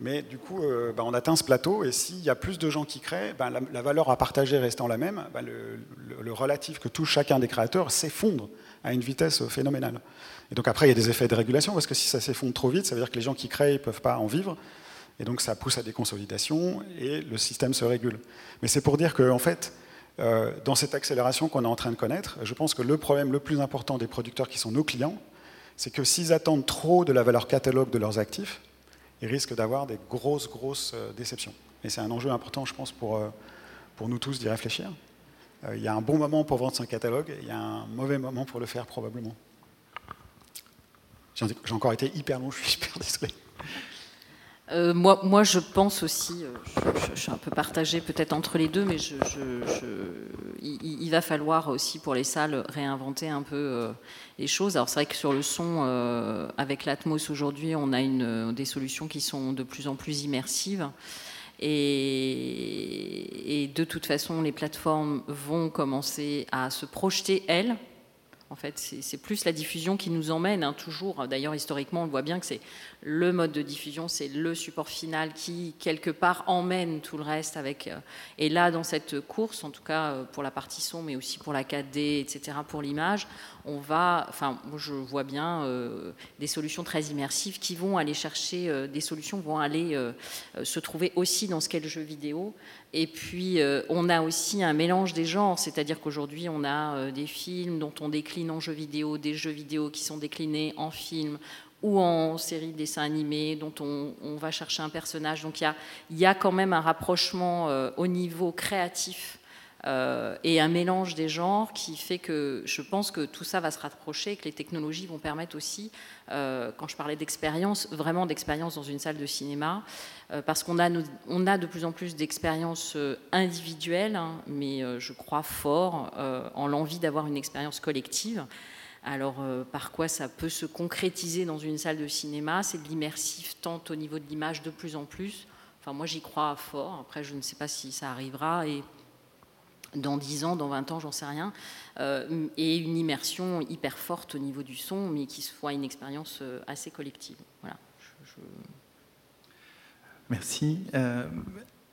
mais du coup, euh, bah, on atteint ce plateau, et s'il y a plus de gens qui créent, bah, la, valeur à partager restant la même, bah, le, relatif que touche chacun des créateurs s'effondre à une vitesse phénoménale. Et donc après, il y a des effets de régulation, parce que si ça s'effondre trop vite, ça veut dire que les gens qui créent ne peuvent pas en vivre, et donc ça pousse à des consolidations, et le système se régule. Mais c'est pour dire qu'en en fait, euh, dans cette accélération qu'on est en train de connaître, je pense que le problème le plus important des producteurs qui sont nos clients, c'est que s'ils attendent trop de la valeur catalogue de leurs actifs, ils risquent d'avoir des grosses, grosses euh, déceptions. Et c'est un enjeu important, je pense, pour, euh, pour nous tous d'y réfléchir. Euh, il y a un bon moment pour vendre son catalogue, il y a un mauvais moment pour le faire probablement. J'ai encore été hyper long, je suis hyper désolé. Euh, moi, moi, je pense aussi, je, suis un peu partagée peut-être entre les deux, mais il, va falloir aussi pour les salles réinventer un peu les choses. Alors c'est vrai que sur le son, avec l'Atmos aujourd'hui, on a des solutions qui sont de plus en plus immersives. Et, et de toute façon, les plateformes vont commencer à se projeter, elles, En fait, c'est plus la diffusion qui nous emmène, hein, toujours. D'ailleurs, historiquement, on voit bien que c'est le mode de diffusion, c'est le support final qui, quelque part, emmène tout le reste. Avec, euh, et là, dans cette course, en tout cas euh, pour la partie son, mais aussi pour la 4D, etc., pour l'image, on va, enfin, je vois bien euh, des solutions très immersives qui vont aller chercher, des solutions vont aller se trouver aussi dans ce qu'est le jeu vidéo. Et puis, on a aussi un mélange des genres, c'est-à-dire qu'aujourd'hui, on a des films dont on décline en jeux vidéo, des jeux vidéo qui sont déclinés en films ou en série de dessins animés dont on, va chercher un personnage. Donc il y a, quand même un rapprochement euh, au niveau créatif euh, et un mélange des genres qui fait que je pense que tout ça va se rapprocher et que les technologies vont permettre aussi, euh, quand je parlais d'expérience, vraiment d'expérience dans une salle de cinéma, parce qu'on a, on a de plus en plus d'expériences individuelles, hein, mais je crois fort en l'envie d'avoir une expérience collective. Alors, euh, par quoi ça peut se concrétiser dans une salle de cinéma? C'est de l'immersif, tant au niveau de l'image de plus en plus. Enfin, moi, j'y crois fort. Après, je ne sais pas si ça arrivera. Et dans 10 ans, dans 20 ans, j'en sais rien. Euh, et une immersion hyper forte au niveau du son, mais qui soit une expérience euh, assez collective. Voilà. Merci.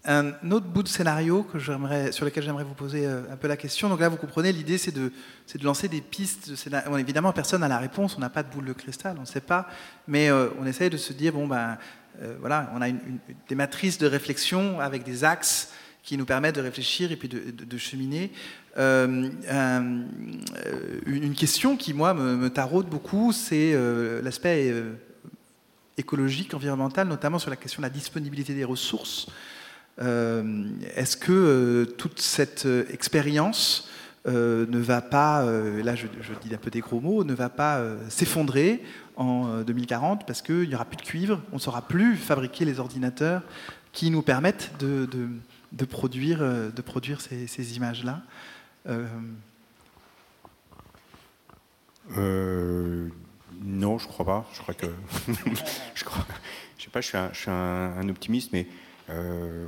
Un autre bout de scénario que sur lequel j'aimerais vous poser euh, un peu la question. Donc là, vous comprenez, l'idée, c'est de, de, lancer des pistes évidemment, personne n'a la réponse, on n'a pas de boule de cristal, on ne sait pas. Mais euh, on essaye de se dire, bon, ben, euh, voilà, on a des matrices de réflexion avec des axes qui nous permettent de réfléchir et puis de, cheminer. une question qui, moi, me, taraude beaucoup, c'est l'aspect écologique, environnemental, notamment sur la question de la disponibilité des ressources. Euh, est-ce que euh, toute cette euh, expérience ne va pas, là je, dis un peu des gros mots, ne va pas s'effondrer en 2040 parce qu'il n'y aura plus de cuivre, on ne saura plus fabriquer les ordinateurs qui nous permettent de, produire, de produire ces, images-là Non, je crois pas. Je crois que. je sais pas. Je suis un, je suis un optimiste, mais euh,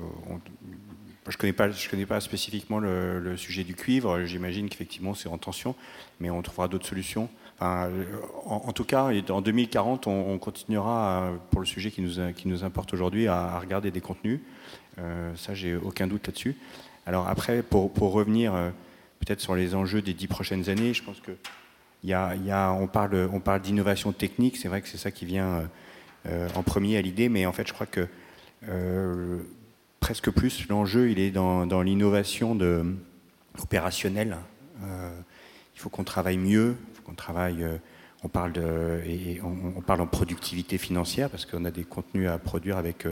je ne connais, pas, je connais pas spécifiquement le, sujet du cuivre. J'imagine qu'effectivement, c'est en tension, mais on trouvera d'autres solutions. Enfin, en, tout cas, en 2040, on, continuera, pour le sujet qui nous, nous importe aujourd'hui, à, regarder des contenus. Euh, ça, j'ai aucun doute là-dessus. Alors après, pour, revenir euh, peut-être sur les enjeux des dix prochaines années, je pense que parle, on parle d'innovation technique. C'est vrai que c'est ça qui vient euh, en premier à l'idée, mais en fait, je crois que euh, presque plus, l'enjeu, il est dans, l'innovation opérationnelle. Euh, il faut qu'on travaille mieux, qu'on travaille. Euh, on parle, de, en productivité financière parce qu'on a des contenus à produire avec,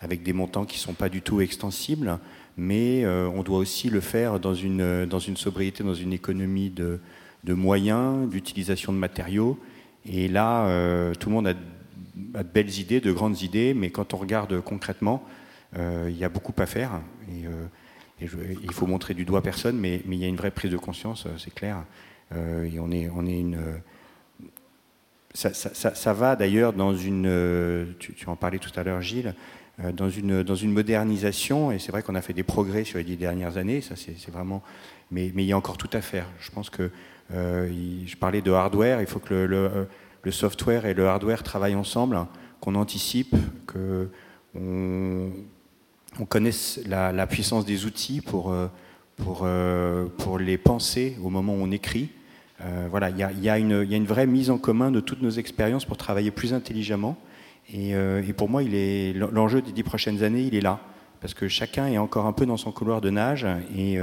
avec des montants qui ne sont pas du tout extensibles, mais on doit aussi le faire dans une, dans sobriété, dans une économie de, moyens, d'utilisation de matériaux. Et là, tout le monde a de belles idées, de grandes idées, mais quand on regarde concrètement, euh, il y a beaucoup à faire. Et, euh, il faut montrer du doigt personne, mais, il y a une vraie prise de conscience, euh, c'est clair. Et on est, on est une. Ça, ça, va d'ailleurs dans une. Tu, en parlais tout à l'heure, Gilles. Dans une, dans une modernisation, et c'est vrai qu'on a fait des progrès sur les dix dernières années, ça c'est vraiment, mais, mais, il y a encore tout à faire. Je pense que je parlais de hardware, il faut que le le software et le hardware travaillent ensemble, qu'on anticipe, qu'on on connaisse la, puissance des outils pour, euh, pour, euh, pour les penser au moment où on écrit. Euh, voilà, il y a, une vraie mise en commun de toutes nos expériences pour travailler plus intelligemment. Et, pour moi, l'enjeu des dix prochaines années, il est là. Parce que chacun est encore un peu dans son couloir de nage et,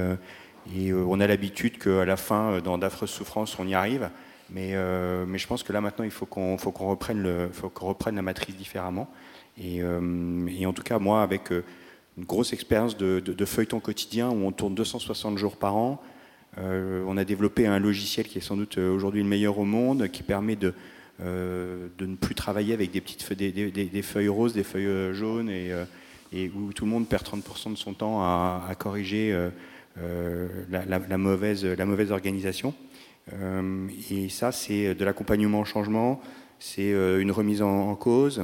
et on a l'habitude qu'à la fin, dans d'affreuses souffrances, on y arrive. Mais, euh, je pense que là maintenant, il faut qu'on reprenne, la matrice différemment. Et, euh, en tout cas, moi, avec euh, une grosse expérience de, de, feuilleton quotidien où on tourne 260 jours par an, on a développé un logiciel qui est sans doute aujourd'hui le meilleur au monde, qui permet de, de ne plus travailler avec des feuilles, roses, des feuilles jaunes, et, où tout le monde perd 30% de son temps à, corriger la, mauvaise, la mauvaise organisation. Euh, et ça, c'est de l'accompagnement au changement, c'est euh, une remise en, cause,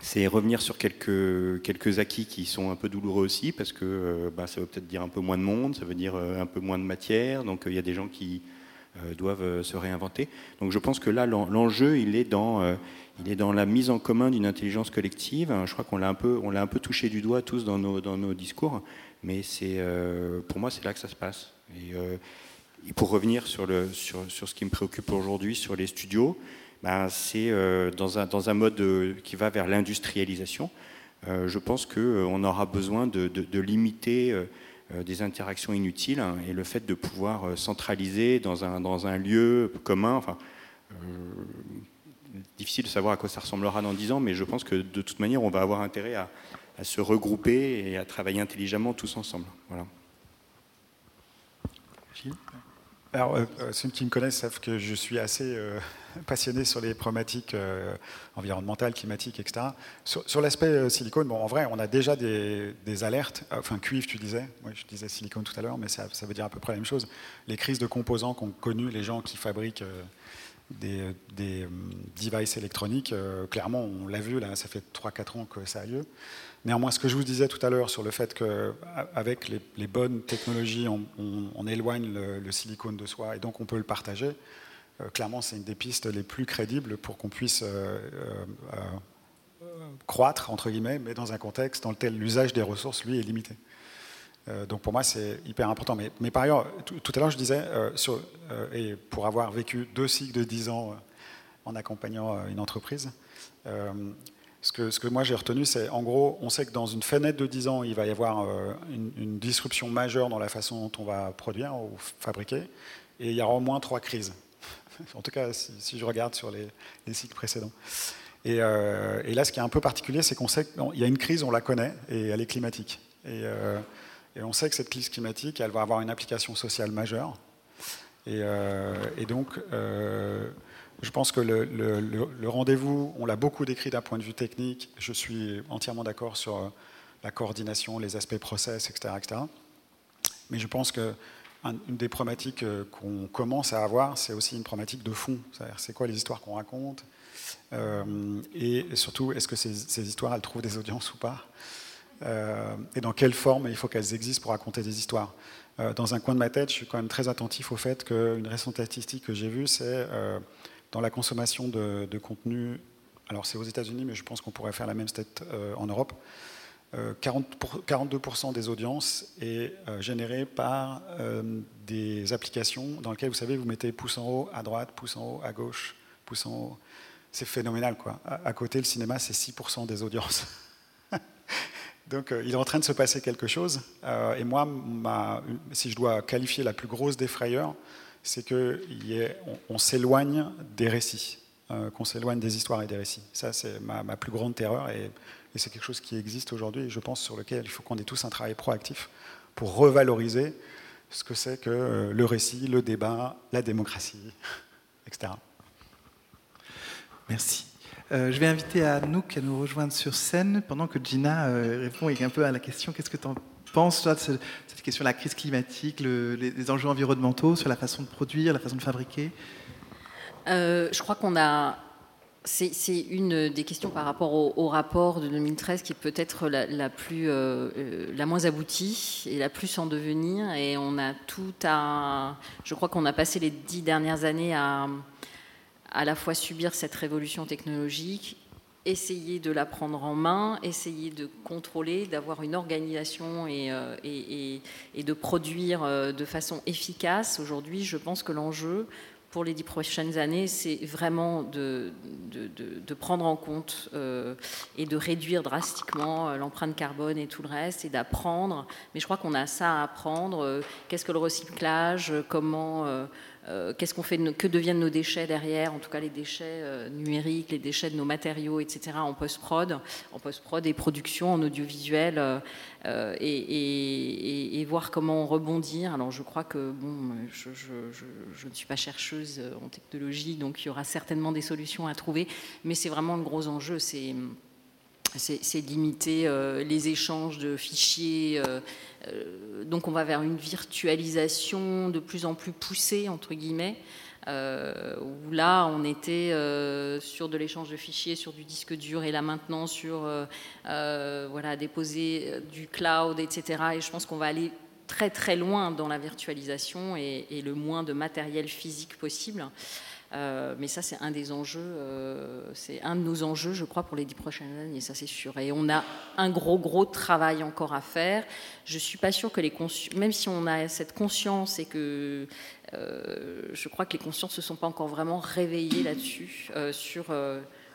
c'est revenir sur quelques, quelques acquis qui sont un peu douloureux aussi, parce que euh, bah, ça veut peut-être dire un peu moins de monde, ça veut dire un peu moins de matière, donc il y a des gens qui doivent se réinventer. Donc je pense que là, l'enjeu, il est dans il est dans la mise en commun d'une intelligence collective. Je crois qu'on l'a un peu, on l'a un peu touché du doigt tous dans nos, dans nos discours, mais c'est, euh, pour moi, c'est là que ça se passe. Euh, et, pour revenir sur, le, sur, sur, ce qui me préoccupe aujourd'hui, sur les studios, ben, c'est euh, dans, un, dans un mode qui va vers l'industrialisation. je pense qu'on aura besoin de, de, limiter des interactions inutiles hein, et le fait de pouvoir centraliser dans un, dans un lieu commun. Enfin, difficile de savoir à quoi ça ressemblera dans 10 ans, mais je pense que de toute manière, on va avoir intérêt à, se regrouper et à travailler intelligemment tous ensemble. Voilà. Alors, euh, euh, ceux qui me connaissent savent que je suis assez euh, passionné sur les problématiques environnementales, climatiques, etc. Sur, l'aspect silicone, bon, en vrai, on a déjà des, des, Enfin, cuivre, tu disais. Moi, je disais silicone tout à l'heure, mais ça, veut dire à peu près la même chose. Les crises de composants qu'ont connues les gens qui fabriquent des, des devices électroniques, clairement, on l'a vu, là, ça fait 3-4 ans que ça a lieu. Néanmoins, ce que je vous disais tout à l'heure sur le fait qu'avec les, bonnes technologies, on, éloigne le, silicone de soi et donc on peut le partager, euh, clairement, c'est une des pistes les plus crédibles pour qu'on puisse croître, entre guillemets, mais dans un contexte dans lequel l'usage des ressources, lui, est limité. Euh, donc pour moi, c'est hyper important. Mais, par ailleurs, tout, à l'heure, je disais, euh, sur, euh, et pour avoir vécu deux cycles de 10 ans en accompagnant une entreprise, ce que, moi j'ai retenu, c'est en gros, on sait que dans une fenêtre de 10 ans, il va y avoir une, disruption majeure dans la façon dont on va produire ou fabriquer, et il y aura au moins trois crises. en tout cas, si, je regarde sur les, cycles précédents. Et, et, là, ce qui est un peu particulier, c'est qu'on sait qu'il y a une crise, on la connaît, et elle est climatique. Et, et on sait que cette crise climatique, elle va avoir une application sociale majeure. Et, euh, donc, euh, je pense que le, rendez-vous, on l'a beaucoup décrit d'un point de vue technique. Je suis entièrement d'accord sur euh, la coordination, les aspects process, etc. etc. Mais je pense que une des problématiques qu'on commence à avoir, c'est aussi une problématique de fond. C'est quoi les histoires qu'on raconte Et surtout, est-ce que ces, histoires, elles trouvent des audiences ou pas euh, et dans quelle forme il faut qu'elles existent pour raconter des histoires. Euh, dans un coin de ma tête, je suis quand même très attentif au fait qu'une récente statistique que j'ai vue, c'est euh, dans la consommation de, contenu, alors c'est aux États-Unis, mais je pense qu'on pourrait faire la même stat en Europe. 40 42% des audiences est générée par des applications dans lesquelles, vous savez, vous mettez pouce en haut à droite, pouce en haut à gauche, pouce en haut. C'est phénoménal, quoi. À, côté, le cinéma, c'est 6% des audiences. Donc euh, il est en train de se passer quelque chose. Euh, et moi, si je dois qualifier la plus grosse des frayeurs, c'est qu'on on, s'éloigne des récits, euh, qu'on s'éloigne des histoires et des récits. Ça, c'est ma, plus grande terreur. Et, c'est quelque chose qui existe aujourd'hui et je pense sur lequel il faut qu'on ait tous un travail proactif pour revaloriser ce que c'est que le récit, le débat, la démocratie, etc. Merci. Euh, je vais inviter Anouk à nous rejoindre sur scène pendant que Gina euh, répond un peu à la question qu'est-ce que tu en toi, de cette question de la crise climatique, les, enjeux environnementaux, sur la façon de produire, la façon de fabriquer? Euh, Je crois qu'on a. C'est une des questions par rapport au, rapport de 2013 qui peut être la, plus, la moins aboutie et la plus en devenir. Et on a tout à. Je crois qu'on a passé les dix dernières années à à la fois subir cette révolution technologique, essayer de la prendre en main, essayer de contrôler, d'avoir une organisation et, euh, de produire euh, de façon efficace. Aujourd'hui, je pense que l'enjeu pour les dix prochaines années, c'est vraiment de, prendre en compte euh, et de réduire drastiquement l'empreinte carbone et tout le reste, et d'apprendre. Mais je crois qu'on a ça à apprendre. Qu'est-ce que le recyclage Comment qu'est-ce qu'on fait, que deviennent nos déchets derrière, en tout cas les déchets euh, numériques, les déchets de nos matériaux, etc. en post-prod, en post-prod et production, en audiovisuel, euh, et, voir comment rebondir. Alors je crois que bon, je, ne suis pas chercheuse en technologie, donc il y aura certainement des solutions à trouver, mais c'est vraiment le gros enjeu, c'est limiter euh, les échanges de fichiers. Euh, euh, donc on va vers une virtualisation de plus en plus poussée, entre guillemets, où là on était sur de l'échange de fichiers, sur du disque dur, et là maintenant sur voilà, déposer du cloud, etc. Et je pense qu'on va aller très très loin dans la virtualisation et, et le moins de matériel physique possible. Euh, mais ça, c'est un des enjeux, euh, c'est un de nos enjeux, je crois, pour les dix prochaines années, ça c'est sûr. Et on a un gros, gros travail encore à faire. Je suis pas sûre que les même si on a cette conscience et que euh, je crois que les consciences ne se sont pas encore vraiment réveillées là-dessus, sur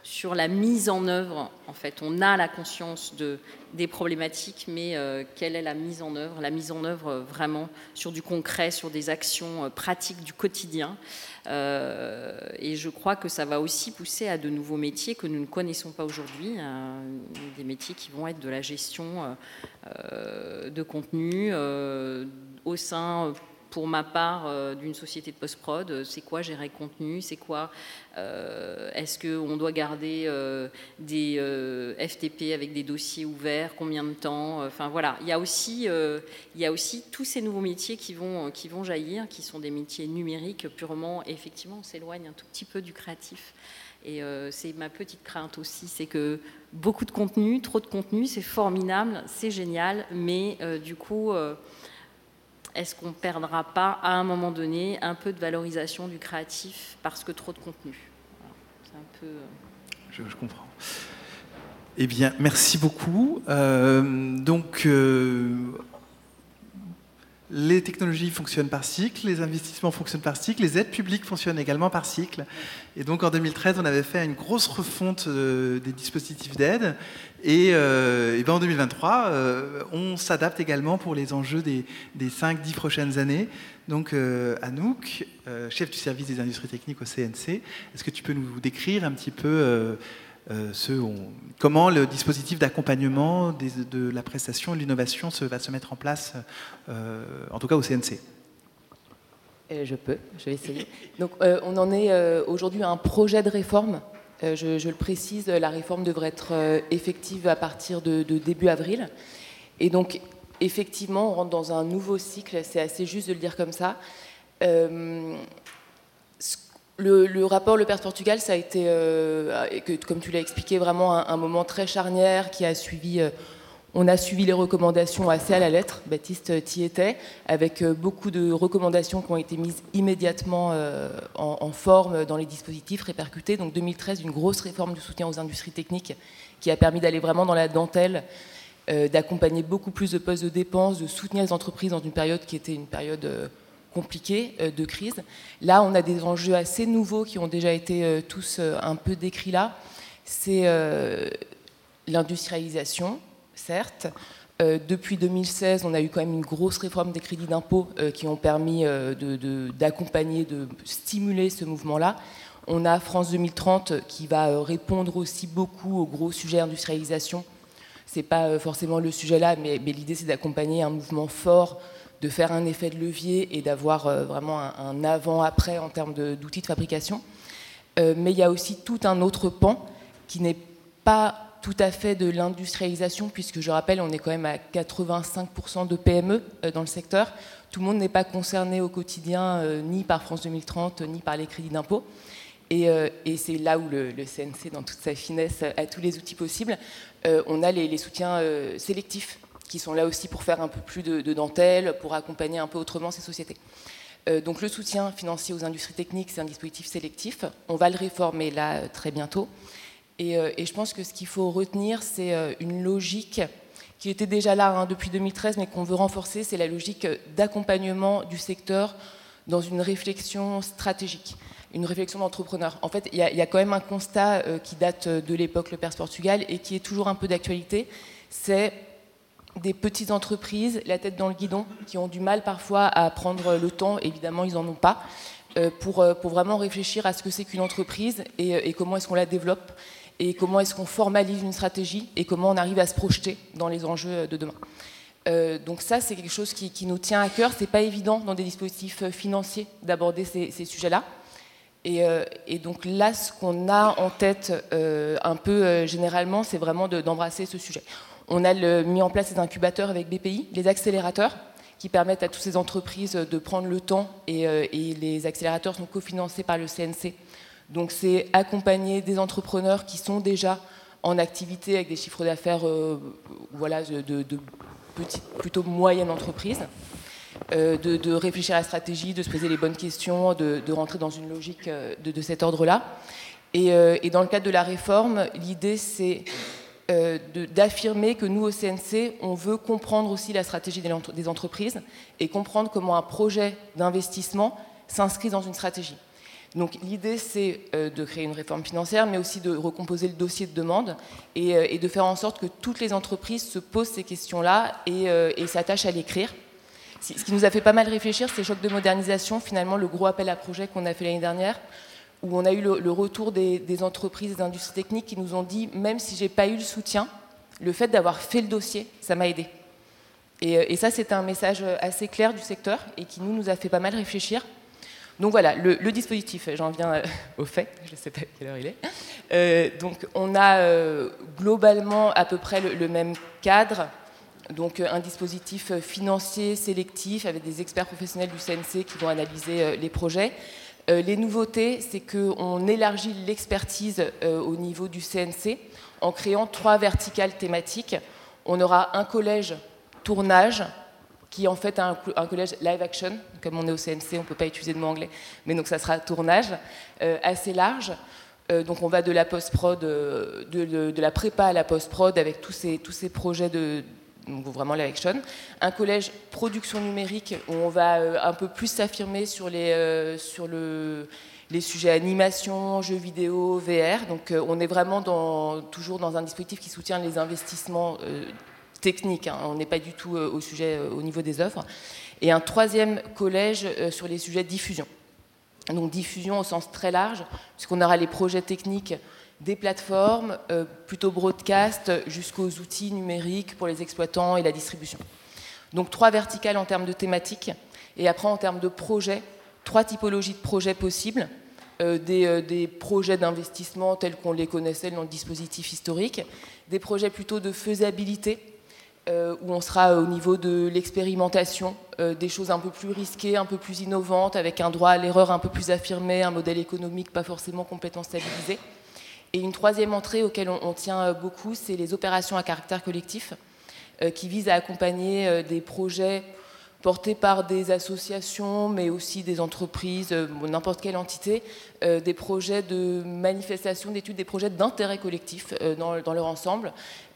sur la mise en œuvre. En fait, on a la conscience de, des problématiques, mais euh, quelle est la mise en œuvre? La mise en œuvre euh, vraiment sur du concret, sur des actions euh, pratiques du quotidien. et je crois que ça va aussi pousser à de nouveaux métiers que nous ne connaissons pas aujourd'hui, des métiers qui vont être de la gestion de contenu au sein pour ma part, euh, d'une société de post-prod, euh, c'est quoi gérer le contenu, c'est quoi, euh, est-ce qu'on doit garder des FTP avec des dossiers ouverts, combien de temps, enfin voilà, il y a aussi, il y a aussi tous ces nouveaux métiers qui vont, qui vont jaillir, qui sont des métiers numériques purement, effectivement, on s'éloigne un tout petit peu du créatif. Et c'est ma petite crainte aussi, c'est que beaucoup de contenu, trop de contenu, c'est formidable, c'est génial, mais du coup, est-ce qu'on ne perdra pas à un moment donné un peu de valorisation du créatif parce que trop de contenu? C'est un peu. Euh, je, comprends. Eh bien, merci beaucoup. Euh, donc, euh, les technologies fonctionnent par cycle, les investissements fonctionnent par cycle, les aides publiques fonctionnent également par cycle. Et donc en 2013, on avait fait une grosse refonte euh, des dispositifs d'aide. Et, euh, ben en 2023, euh, on s'adapte également pour les enjeux des, des 5-10 prochaines années. Donc Anouk, chef du service des industries techniques au CNC, est-ce que tu peux nous décrire un petit peu euh, comment le dispositif d'accompagnement de la prestation et de l'innovation va se mettre en place, euh, en tout cas au CNC. Euh, je peux, je vais essayer. Donc, on en est aujourd'hui à un projet de réforme. Je, le précise, la réforme devrait être effective à partir de, de, début avril. Et donc, effectivement, on rentre dans un nouveau cycle, c'est assez juste de le dire comme ça. Le, rapport Le Père Portugal, ça a été, euh, comme tu l'as expliqué, vraiment un, moment très charnière qui a suivi. Euh, on a suivi les recommandations assez à la lettre. Baptiste t'y était, avec euh, beaucoup de recommandations qui ont été mises immédiatement en, forme dans les dispositifs répercutés. Donc 2013, une grosse réforme du soutien aux industries techniques qui a permis d'aller vraiment dans la dentelle, d'accompagner beaucoup plus de postes de dépenses, de soutenir les entreprises dans une période qui était une période compliqué euh, de crise. Là, on a des enjeux assez nouveaux qui ont déjà été euh, tous euh, un peu décrits là. C'est l'industrialisation, certes. depuis 2016, on a eu quand même une grosse réforme des crédits d'impôt qui ont permis d'accompagner, de, stimuler ce mouvement-là. On a France 2030 qui va répondre aussi beaucoup au gros sujet industrialisation. Ce n'est pas forcément le sujet là, mais, mais l'idée c'est d'accompagner un mouvement fort de faire un effet de levier et d'avoir euh, vraiment un, avant-après en termes d'outils de, fabrication. Euh, mais il y a aussi tout un autre pan qui n'est pas tout à fait de l'industrialisation, puisque je rappelle, on est quand même à 85% de PME euh, dans le secteur. Tout le monde n'est pas concerné au quotidien ni par France 2030, ni par les crédits d'impôt. Et, c'est là où le, CNC, dans toute sa finesse, a tous les outils possibles. on a les, les soutiens sélectifs qui sont là aussi pour faire un peu plus de, dentelle, pour accompagner un peu autrement ces sociétés. Euh, donc le soutien financier aux industries techniques, c'est un dispositif sélectif. On va le réformer là euh, très bientôt. Euh, et, je pense que ce qu'il faut retenir, c'est une logique qui était déjà là hein, depuis 2013, mais qu'on veut renforcer, c'est la logique d'accompagnement du secteur dans une réflexion stratégique, une réflexion d'entrepreneur. En fait, il y, a quand même un constat qui date de l'époque Le Perse Portugal et qui est toujours un peu d'actualité, c'est des petites entreprises, la tête dans le guidon, qui ont du mal parfois à prendre le temps, évidemment ils n'en ont pas, euh, pour, euh, pour, vraiment réfléchir à ce que c'est qu'une entreprise et, euh, comment est-ce qu'on la développe et comment est-ce qu'on formalise une stratégie et comment on arrive à se projeter dans les enjeux de demain. donc ça, c'est quelque chose qui, nous tient à cœur. C'est pas évident dans des dispositifs financiers d'aborder ces, sujets-là. Et, et, donc là, ce qu'on a en tête un peu généralement, c'est vraiment d'embrasser ce sujet. On a mis en place des incubateurs avec BPI, les accélérateurs, qui permettent à toutes ces entreprises de prendre le temps et, euh, les accélérateurs sont cofinancés par le CNC. Donc c'est accompagner des entrepreneurs qui sont déjà en activité avec des chiffres d'affaires euh, voilà, de, plutôt moyennes entreprises. de, réfléchir à la stratégie, de se poser les bonnes questions, de, rentrer dans une logique de, cet ordre-là. Et, dans le cadre de la réforme, l'idée c'est d'affirmer que nous, au CNC, on veut comprendre aussi la stratégie des entreprises et comprendre comment un projet d'investissement s'inscrit dans une stratégie. Donc l'idée, c'est euh, de créer une réforme financière, mais aussi de recomposer le dossier de demande et, euh, de faire en sorte que toutes les entreprises se posent ces questions-là et, euh, s'attachent à l'écrire. Ce qui nous a fait pas mal réfléchir, c'est le choc de modernisation, finalement le gros appel à projet qu'on a fait l'année dernière, où on a eu le, retour des, entreprises, des industries techniques qui nous ont dit, même si j'ai pas eu le soutien, le fait d'avoir fait le dossier, ça m'a aidé. Et, et ça, c'est un message assez clair du secteur et qui nous, nous a fait pas mal réfléchir. Donc voilà, le, dispositif, j'en viens euh, au fait, je ne sais pas quelle heure il est. Euh, donc on a euh, globalement à peu près le, même cadre, donc un dispositif financier sélectif avec des experts professionnels du CNC qui vont analyser les projets. Les nouveautés, c'est qu'on élargit l'expertise au niveau du CNC en créant trois verticales thématiques. On aura un collège tournage, qui en fait un, collège live action. Comme on est au CNC, on ne peut pas utiliser de mot anglais, mais donc ça sera tournage euh, assez large. Euh, donc on va de la post-prod, euh, de, la prépa à la post-prod avec tous ces projets de donc vraiment live action. Un collège production numérique où on va un peu plus s'affirmer sur, les, sur le, les sujets animation, jeux vidéo, VR. Donc on est vraiment toujours dans un dispositif qui soutient les investissements technique, hein. on n'est pas du tout euh, au sujet euh, au niveau des œuvres. Et un troisième collège euh, sur les sujets diffusion. Donc diffusion au sens très large, puisqu'on aura les projets techniques des plateformes, plutôt broadcast, jusqu'aux outils numériques pour les exploitants et la distribution. Donc trois verticales en termes de thématiques, et après en termes de projets, trois typologies de projets possibles. des, des, projets d'investissement tels qu'on les connaissait dans le dispositif historique, des projets plutôt de faisabilité, euh, où on sera au niveau de l'expérimentation, euh, des choses un peu plus risquées, un peu plus innovantes, avec un droit à l'erreur un peu plus affirmé, un modèle économique pas forcément complètement stabilisé. Et une troisième entrée auquel on, tient euh, beaucoup, c'est les opérations à caractère collectif, qui visent à accompagner des projets portés par des associations, mais aussi des entreprises, n'importe quelle entité, des projets de manifestation, d'études, des projets d'intérêt collectif dans, leur ensemble,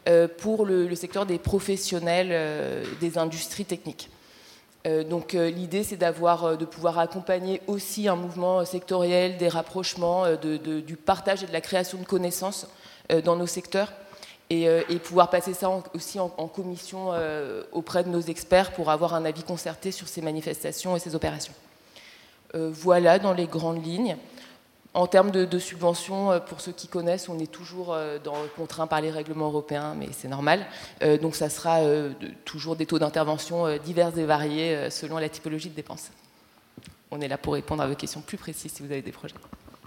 euh, pour le, secteur des professionnels euh, des industries techniques. Euh, donc l'idée, c'est d'avoir, de pouvoir accompagner aussi un mouvement sectoriel, des rapprochements, du partage et de la création de connaissances dans nos secteurs, et, pouvoir passer ça aussi en, commission auprès de nos experts pour avoir un avis concerté sur ces manifestations et ces opérations. voilà dans les grandes lignes. En termes de, subventions, euh, pour ceux qui connaissent, on est toujours euh, contraint par les règlements européens, mais c'est normal. Euh, donc ça sera toujours des taux d'intervention divers et variés selon la typologie de dépenses. On est là pour répondre à vos questions plus précises si vous avez des projets.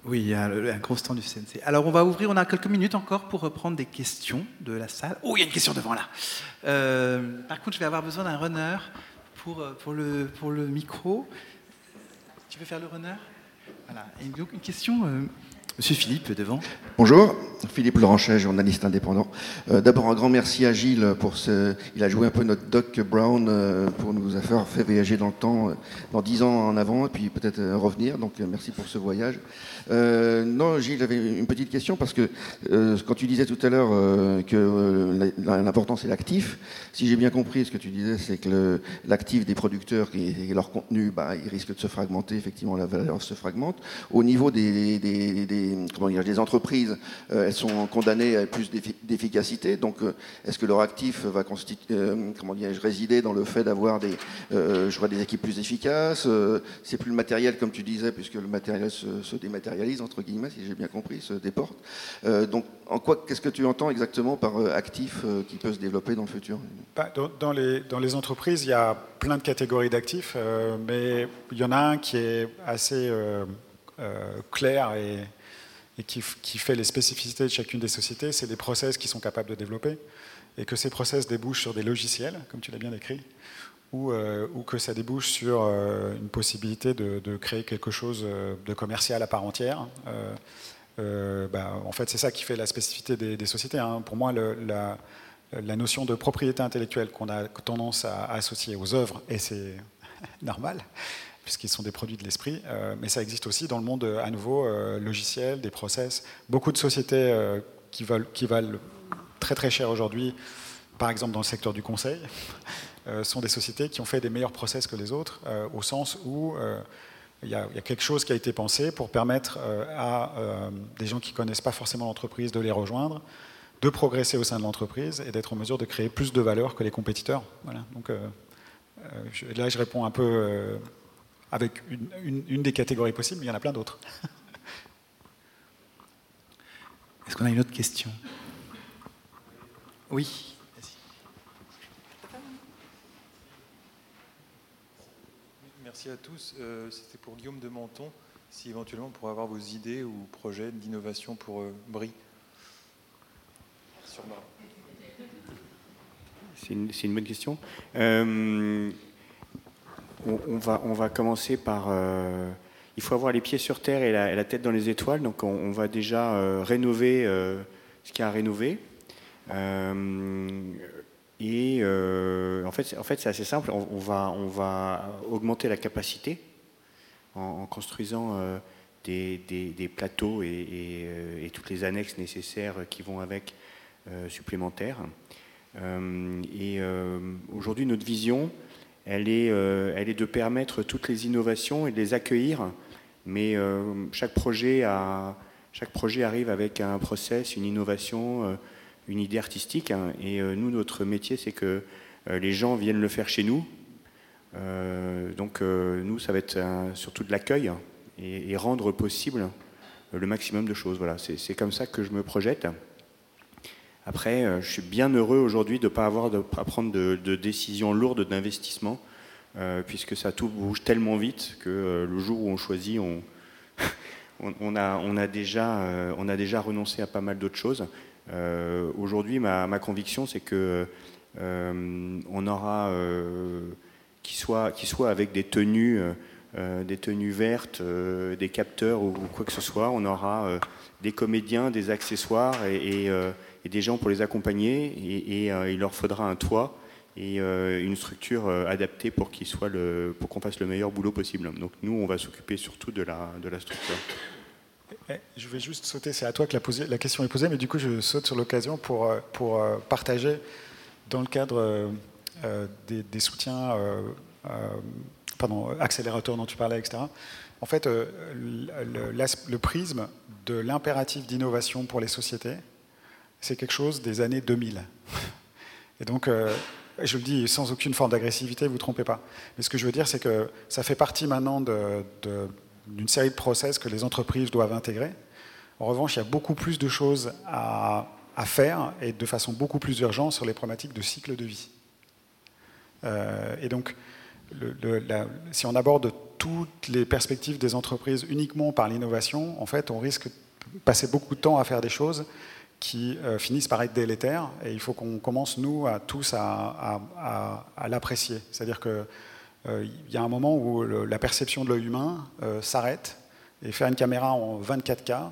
Oui, il y a un gros stand du CNC. Alors on va ouvrir, on a quelques minutes encore pour reprendre des questions de la salle. Oh, il y a une question devant là. par contre, je vais avoir besoin d'un runner pour le micro. Tu veux faire le runner? Une question, euh, Monsieur Philippe, devant. Bonjour, Philippe Laurenchet, journaliste indépendant. Euh, d'abord, un grand merci à Gilles pour ce. Il a joué un peu notre Doc Brown euh, pour nous avoir fait voyager dans le temps, dans dix ans en avant, et puis peut-être revenir. Donc, merci pour ce voyage. Non, Gilles, j'avais une petite question parce que quand tu disais tout à l'heure que l'important c'est l'actif, si j'ai bien compris, ce que tu disais, c'est que l'actif des producteurs et, leur contenu, bah, il risque de se fragmenter. Effectivement, la valeur se fragmente. Au niveau des comment dire, les entreprises, euh, elles sont condamnées à plus d'efficacité. Donc, euh, est-ce que leur actif va euh, résider dans le fait d'avoir des, je des équipes plus efficaces C'est plus le matériel, comme tu disais, puisque le matériel se, dématérialise, entre guillemets, si j'ai bien compris, se déporte. donc, en quoi, qu'est-ce que tu entends exactement par actif qui peut se développer dans le futur? Bah, dans, les, dans les entreprises, il y a plein de catégories d'actifs, mais il y en a un qui est assez clair et, et qui, fait les spécificités de chacune des sociétés, c'est des process qui sont capables de développer, et que ces process débouchent sur des logiciels, comme tu l'as bien décrit, ou, euh, ou, que ça débouche sur euh, une possibilité de, créer quelque chose euh, de commercial à part entière. Bah, en fait, c'est ça qui fait la spécificité des, sociétés. Hein. Pour moi, la, notion de propriété intellectuelle qu'on a tendance à, associer aux œuvres, et c'est normal, puisqu'ils sont des produits de l'esprit, mais ça existe aussi dans le monde, à nouveau, logiciel, des process. Beaucoup de sociétés qui valent très très cher aujourd'hui, par exemple dans le secteur du conseil, sont des sociétés qui ont fait des meilleurs process que les autres, au sens où il y, a, quelque chose qui a été pensé pour permettre à des gens qui ne connaissent pas forcément l'entreprise de les rejoindre, de progresser au sein de l'entreprise et d'être en mesure de créer plus de valeur que les compétiteurs. Voilà. Donc, euh, euh, là, je réponds un peu euh, avec une, des catégories possibles, mais il y en a plein d'autres. Est-ce qu'on a une autre question? Oui. Merci à tous. C'était pour Guillaume de Menton, si éventuellement on pourrait avoir vos idées ou projets d'innovation pour Brie. C'est une, bonne question. Euh, on, va, on va commencer par... Euh, il faut avoir les pieds sur terre et la, tête dans les étoiles. Donc on, va déjà euh, rénover ce qu'il y a à rénover. Et en fait, en fait c'est assez simple. On, va, augmenter la capacité en, construisant des, des, plateaux et, et, toutes les annexes nécessaires qui vont avec euh, supplémentaires. Euh, et euh, aujourd'hui, notre vision, elle est, de permettre toutes les innovations et de les accueillir, mais chaque projet arrive avec un process, une innovation, une idée artistique. Hein. et nous, notre métier, c'est que les gens viennent le faire chez nous. donc nous, ça va être surtout de l'accueil et, et, rendre possible le maximum de choses. Voilà, c'est comme ça que je me projette. Après, euh, je suis bien heureux aujourd'hui de ne pas avoir à prendre de, décisions lourdes d'investissement, euh, puisque ça tout bouge tellement vite que euh, le jour où on choisit, on, on, a, on, a, déjà, on a déjà renoncé à pas mal d'autres choses. Aujourd'hui, ma, conviction, c'est que on aura, qu'il soit, soit avec des tenues, des tenues vertes, des capteurs ou, quoi que ce soit, on aura des comédiens, des accessoires et des gens pour les accompagner et, euh, il leur faudra un toit et euh, une structure euh, adaptée pour qu'il soit le, pour qu'on fasse le meilleur boulot possible. Donc nous, on va s'occuper surtout de la structure. Eh, je vais juste sauter, c'est à toi que la, question est posée, mais du coup je saute sur l'occasion pour, pour partager dans le cadre des, soutiens, pardon, accélérateurs dont tu parlais, etc. En fait, le, prisme de l'impératif d'innovation pour les sociétés, c'est quelque chose des années 2000. Et donc, euh, je le dis sans aucune forme d'agressivité, vous ne trompez pas. Mais ce que je veux dire, c'est que ça fait partie maintenant d'une série de process que les entreprises doivent intégrer. En revanche, il y a beaucoup plus de choses à, faire et de façon beaucoup plus urgente sur les problématiques de cycle de vie. Euh, et donc, si on aborde toutes les perspectives des entreprises uniquement par l'innovation, en fait, on risque de passer beaucoup de temps à faire des choses qui euh, finissent par être délétères. Et il faut qu'on commence, nous, à tous à, l'apprécier. C'est-à-dire qu'il euh, y a un moment où la perception de l'œil humain euh, s'arrête. Et faire une caméra en 24K,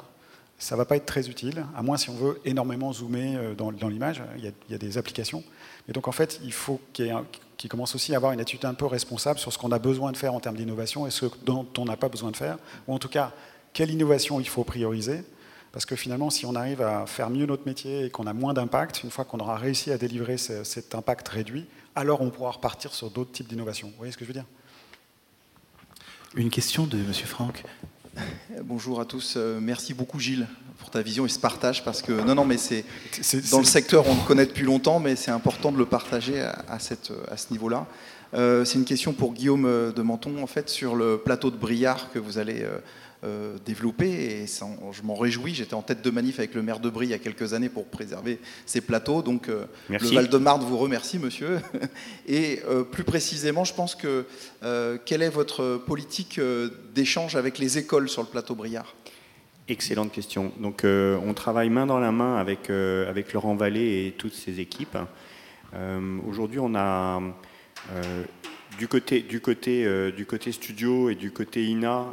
ça ne va pas être très utile, à moins si on veut énormément zoomer dans, l'image. Il, y, a des applications. Et donc, en fait, il faut qu'il commence aussi à avoir une attitude un peu responsable sur ce qu'on a besoin de faire en termes d'innovation et ce dont on n'a pas besoin de faire. Ou en tout cas, quelle innovation il faut prioriser parce que finalement, si on arrive à faire mieux notre métier et qu'on a moins d'impact, une fois qu'on aura réussi à délivrer cet impact réduit, alors on pourra repartir sur d'autres types d'innovations. Vous voyez ce que je veux dire? Une question de M. Franck. Bonjour à tous. Euh, merci beaucoup Gilles pour ta vision et ce partage parce que non non mais c'est dans le secteur on le connaît depuis longtemps mais c'est important de le partager à, cette, à ce niveau-là. Euh, c'est une question pour Guillaume de Menton en fait sur le plateau de Briard que vous allez euh, euh, développé et je m'en réjouis. J'étais en tête de manif avec le maire de Brie il y a quelques années pour préserver ces plateaux. Donc euh, le Val-de-Marne vous remercie, monsieur. Et euh, plus précisément, je pense que quelle est votre politique d'échange avec les écoles sur le plateau Briard? Excellente question. Donc on travaille main dans la main avec, avec Laurent Vallée et toutes ses équipes. Aujourd'hui, on a du côté, du, côté, du côté studio et du côté INA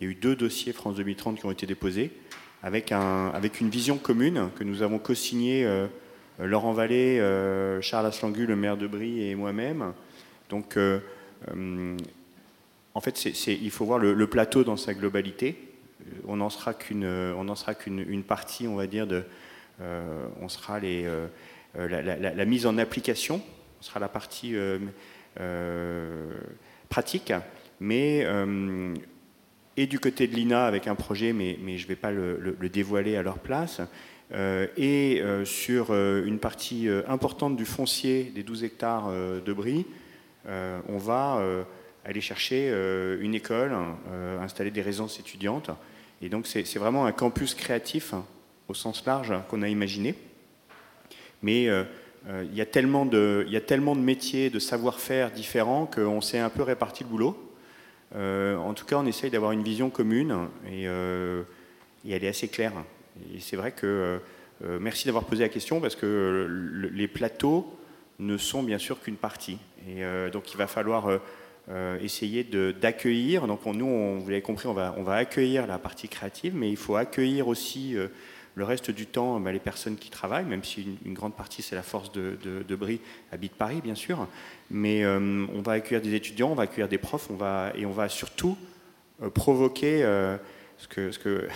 il y a eu deux dossiers France 2030 qui ont été déposés avec, un, avec une vision commune que nous avons co-signé euh, Laurent Vallée, euh, Charles Aslangu, le maire de Brie et moi-même. Donc euh, en fait, il faut voir le, plateau dans sa globalité. On n'en sera qu'une partie, on va dire, de, on sera les, la, mise en application, on sera la partie pratique, mais et du côté de l'INA avec un projet, mais, je ne vais pas le, dévoiler à leur place, euh, et euh, sur euh, une partie importante du foncier des 12 hectares de Brie, on va aller chercher une école, installer des résidences étudiantes. Et donc c'est vraiment un campus créatif au sens large qu'on a imaginé. Mais il y, a tellement de, il y a tellement de métiers, de savoir-faire différents qu'on s'est un peu réparti le boulot. Euh, en tout cas, on essaye d'avoir une vision commune euh, et, elle est assez claire. Et c'est vrai que euh, merci d'avoir posé la question parce que les plateaux ne sont bien sûr qu'une partie. Et donc il va falloir essayer d'accueillir. Donc nous, vous l'avez compris, on va, on va accueillir la partie créative, mais il faut accueillir aussi le reste du temps, bah, les personnes qui travaillent, même si une, grande partie, c'est la force de, Brie, habite Paris, bien sûr. Mais euh, on va accueillir des étudiants, on va accueillir des profs, on va, et on va surtout euh, provoquer euh, ce que, ce que,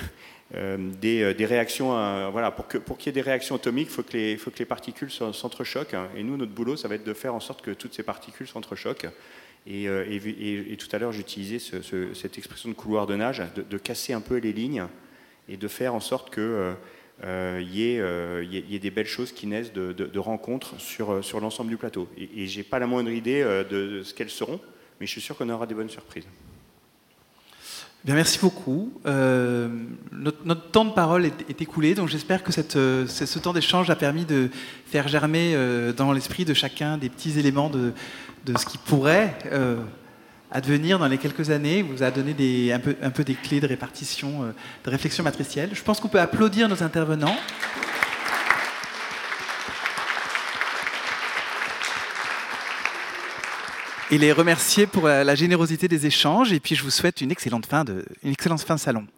des, réactions. voilà, pour qu'il pour y ait des réactions atomiques, il faut, que les, faut que les particules s'entrechoquent. Et nous, notre boulot, ça va être de faire en sorte que toutes ces particules s'entrechoquent. Et, et, et, tout à l'heure, j'utilisais cette expression de couloir de nage, de, casser un peu les lignes et de faire en sorte qu'il euh, euh, euh, y, ait des belles choses qui naissent de, rencontres sur, sur l'ensemble du plateau. Et, je n'ai pas la moindre idée de, ce qu'elles seront, mais je suis sûr qu'on aura des bonnes surprises. Bien, merci beaucoup. notre, temps de parole est, écoulé, donc j'espère que ce temps d'échange a permis de faire germer dans l'esprit de chacun des petits éléments de ce qui pourrait à devenir dans les quelques années, vous a donné un, peu, un, des clés de répartition, euh, de réflexion matricielle. Je pense qu'on peut applaudir nos intervenants. Et les remercier pour la générosité des échanges. Et puis je vous souhaite une excellente fin de, une excellente fin de salon.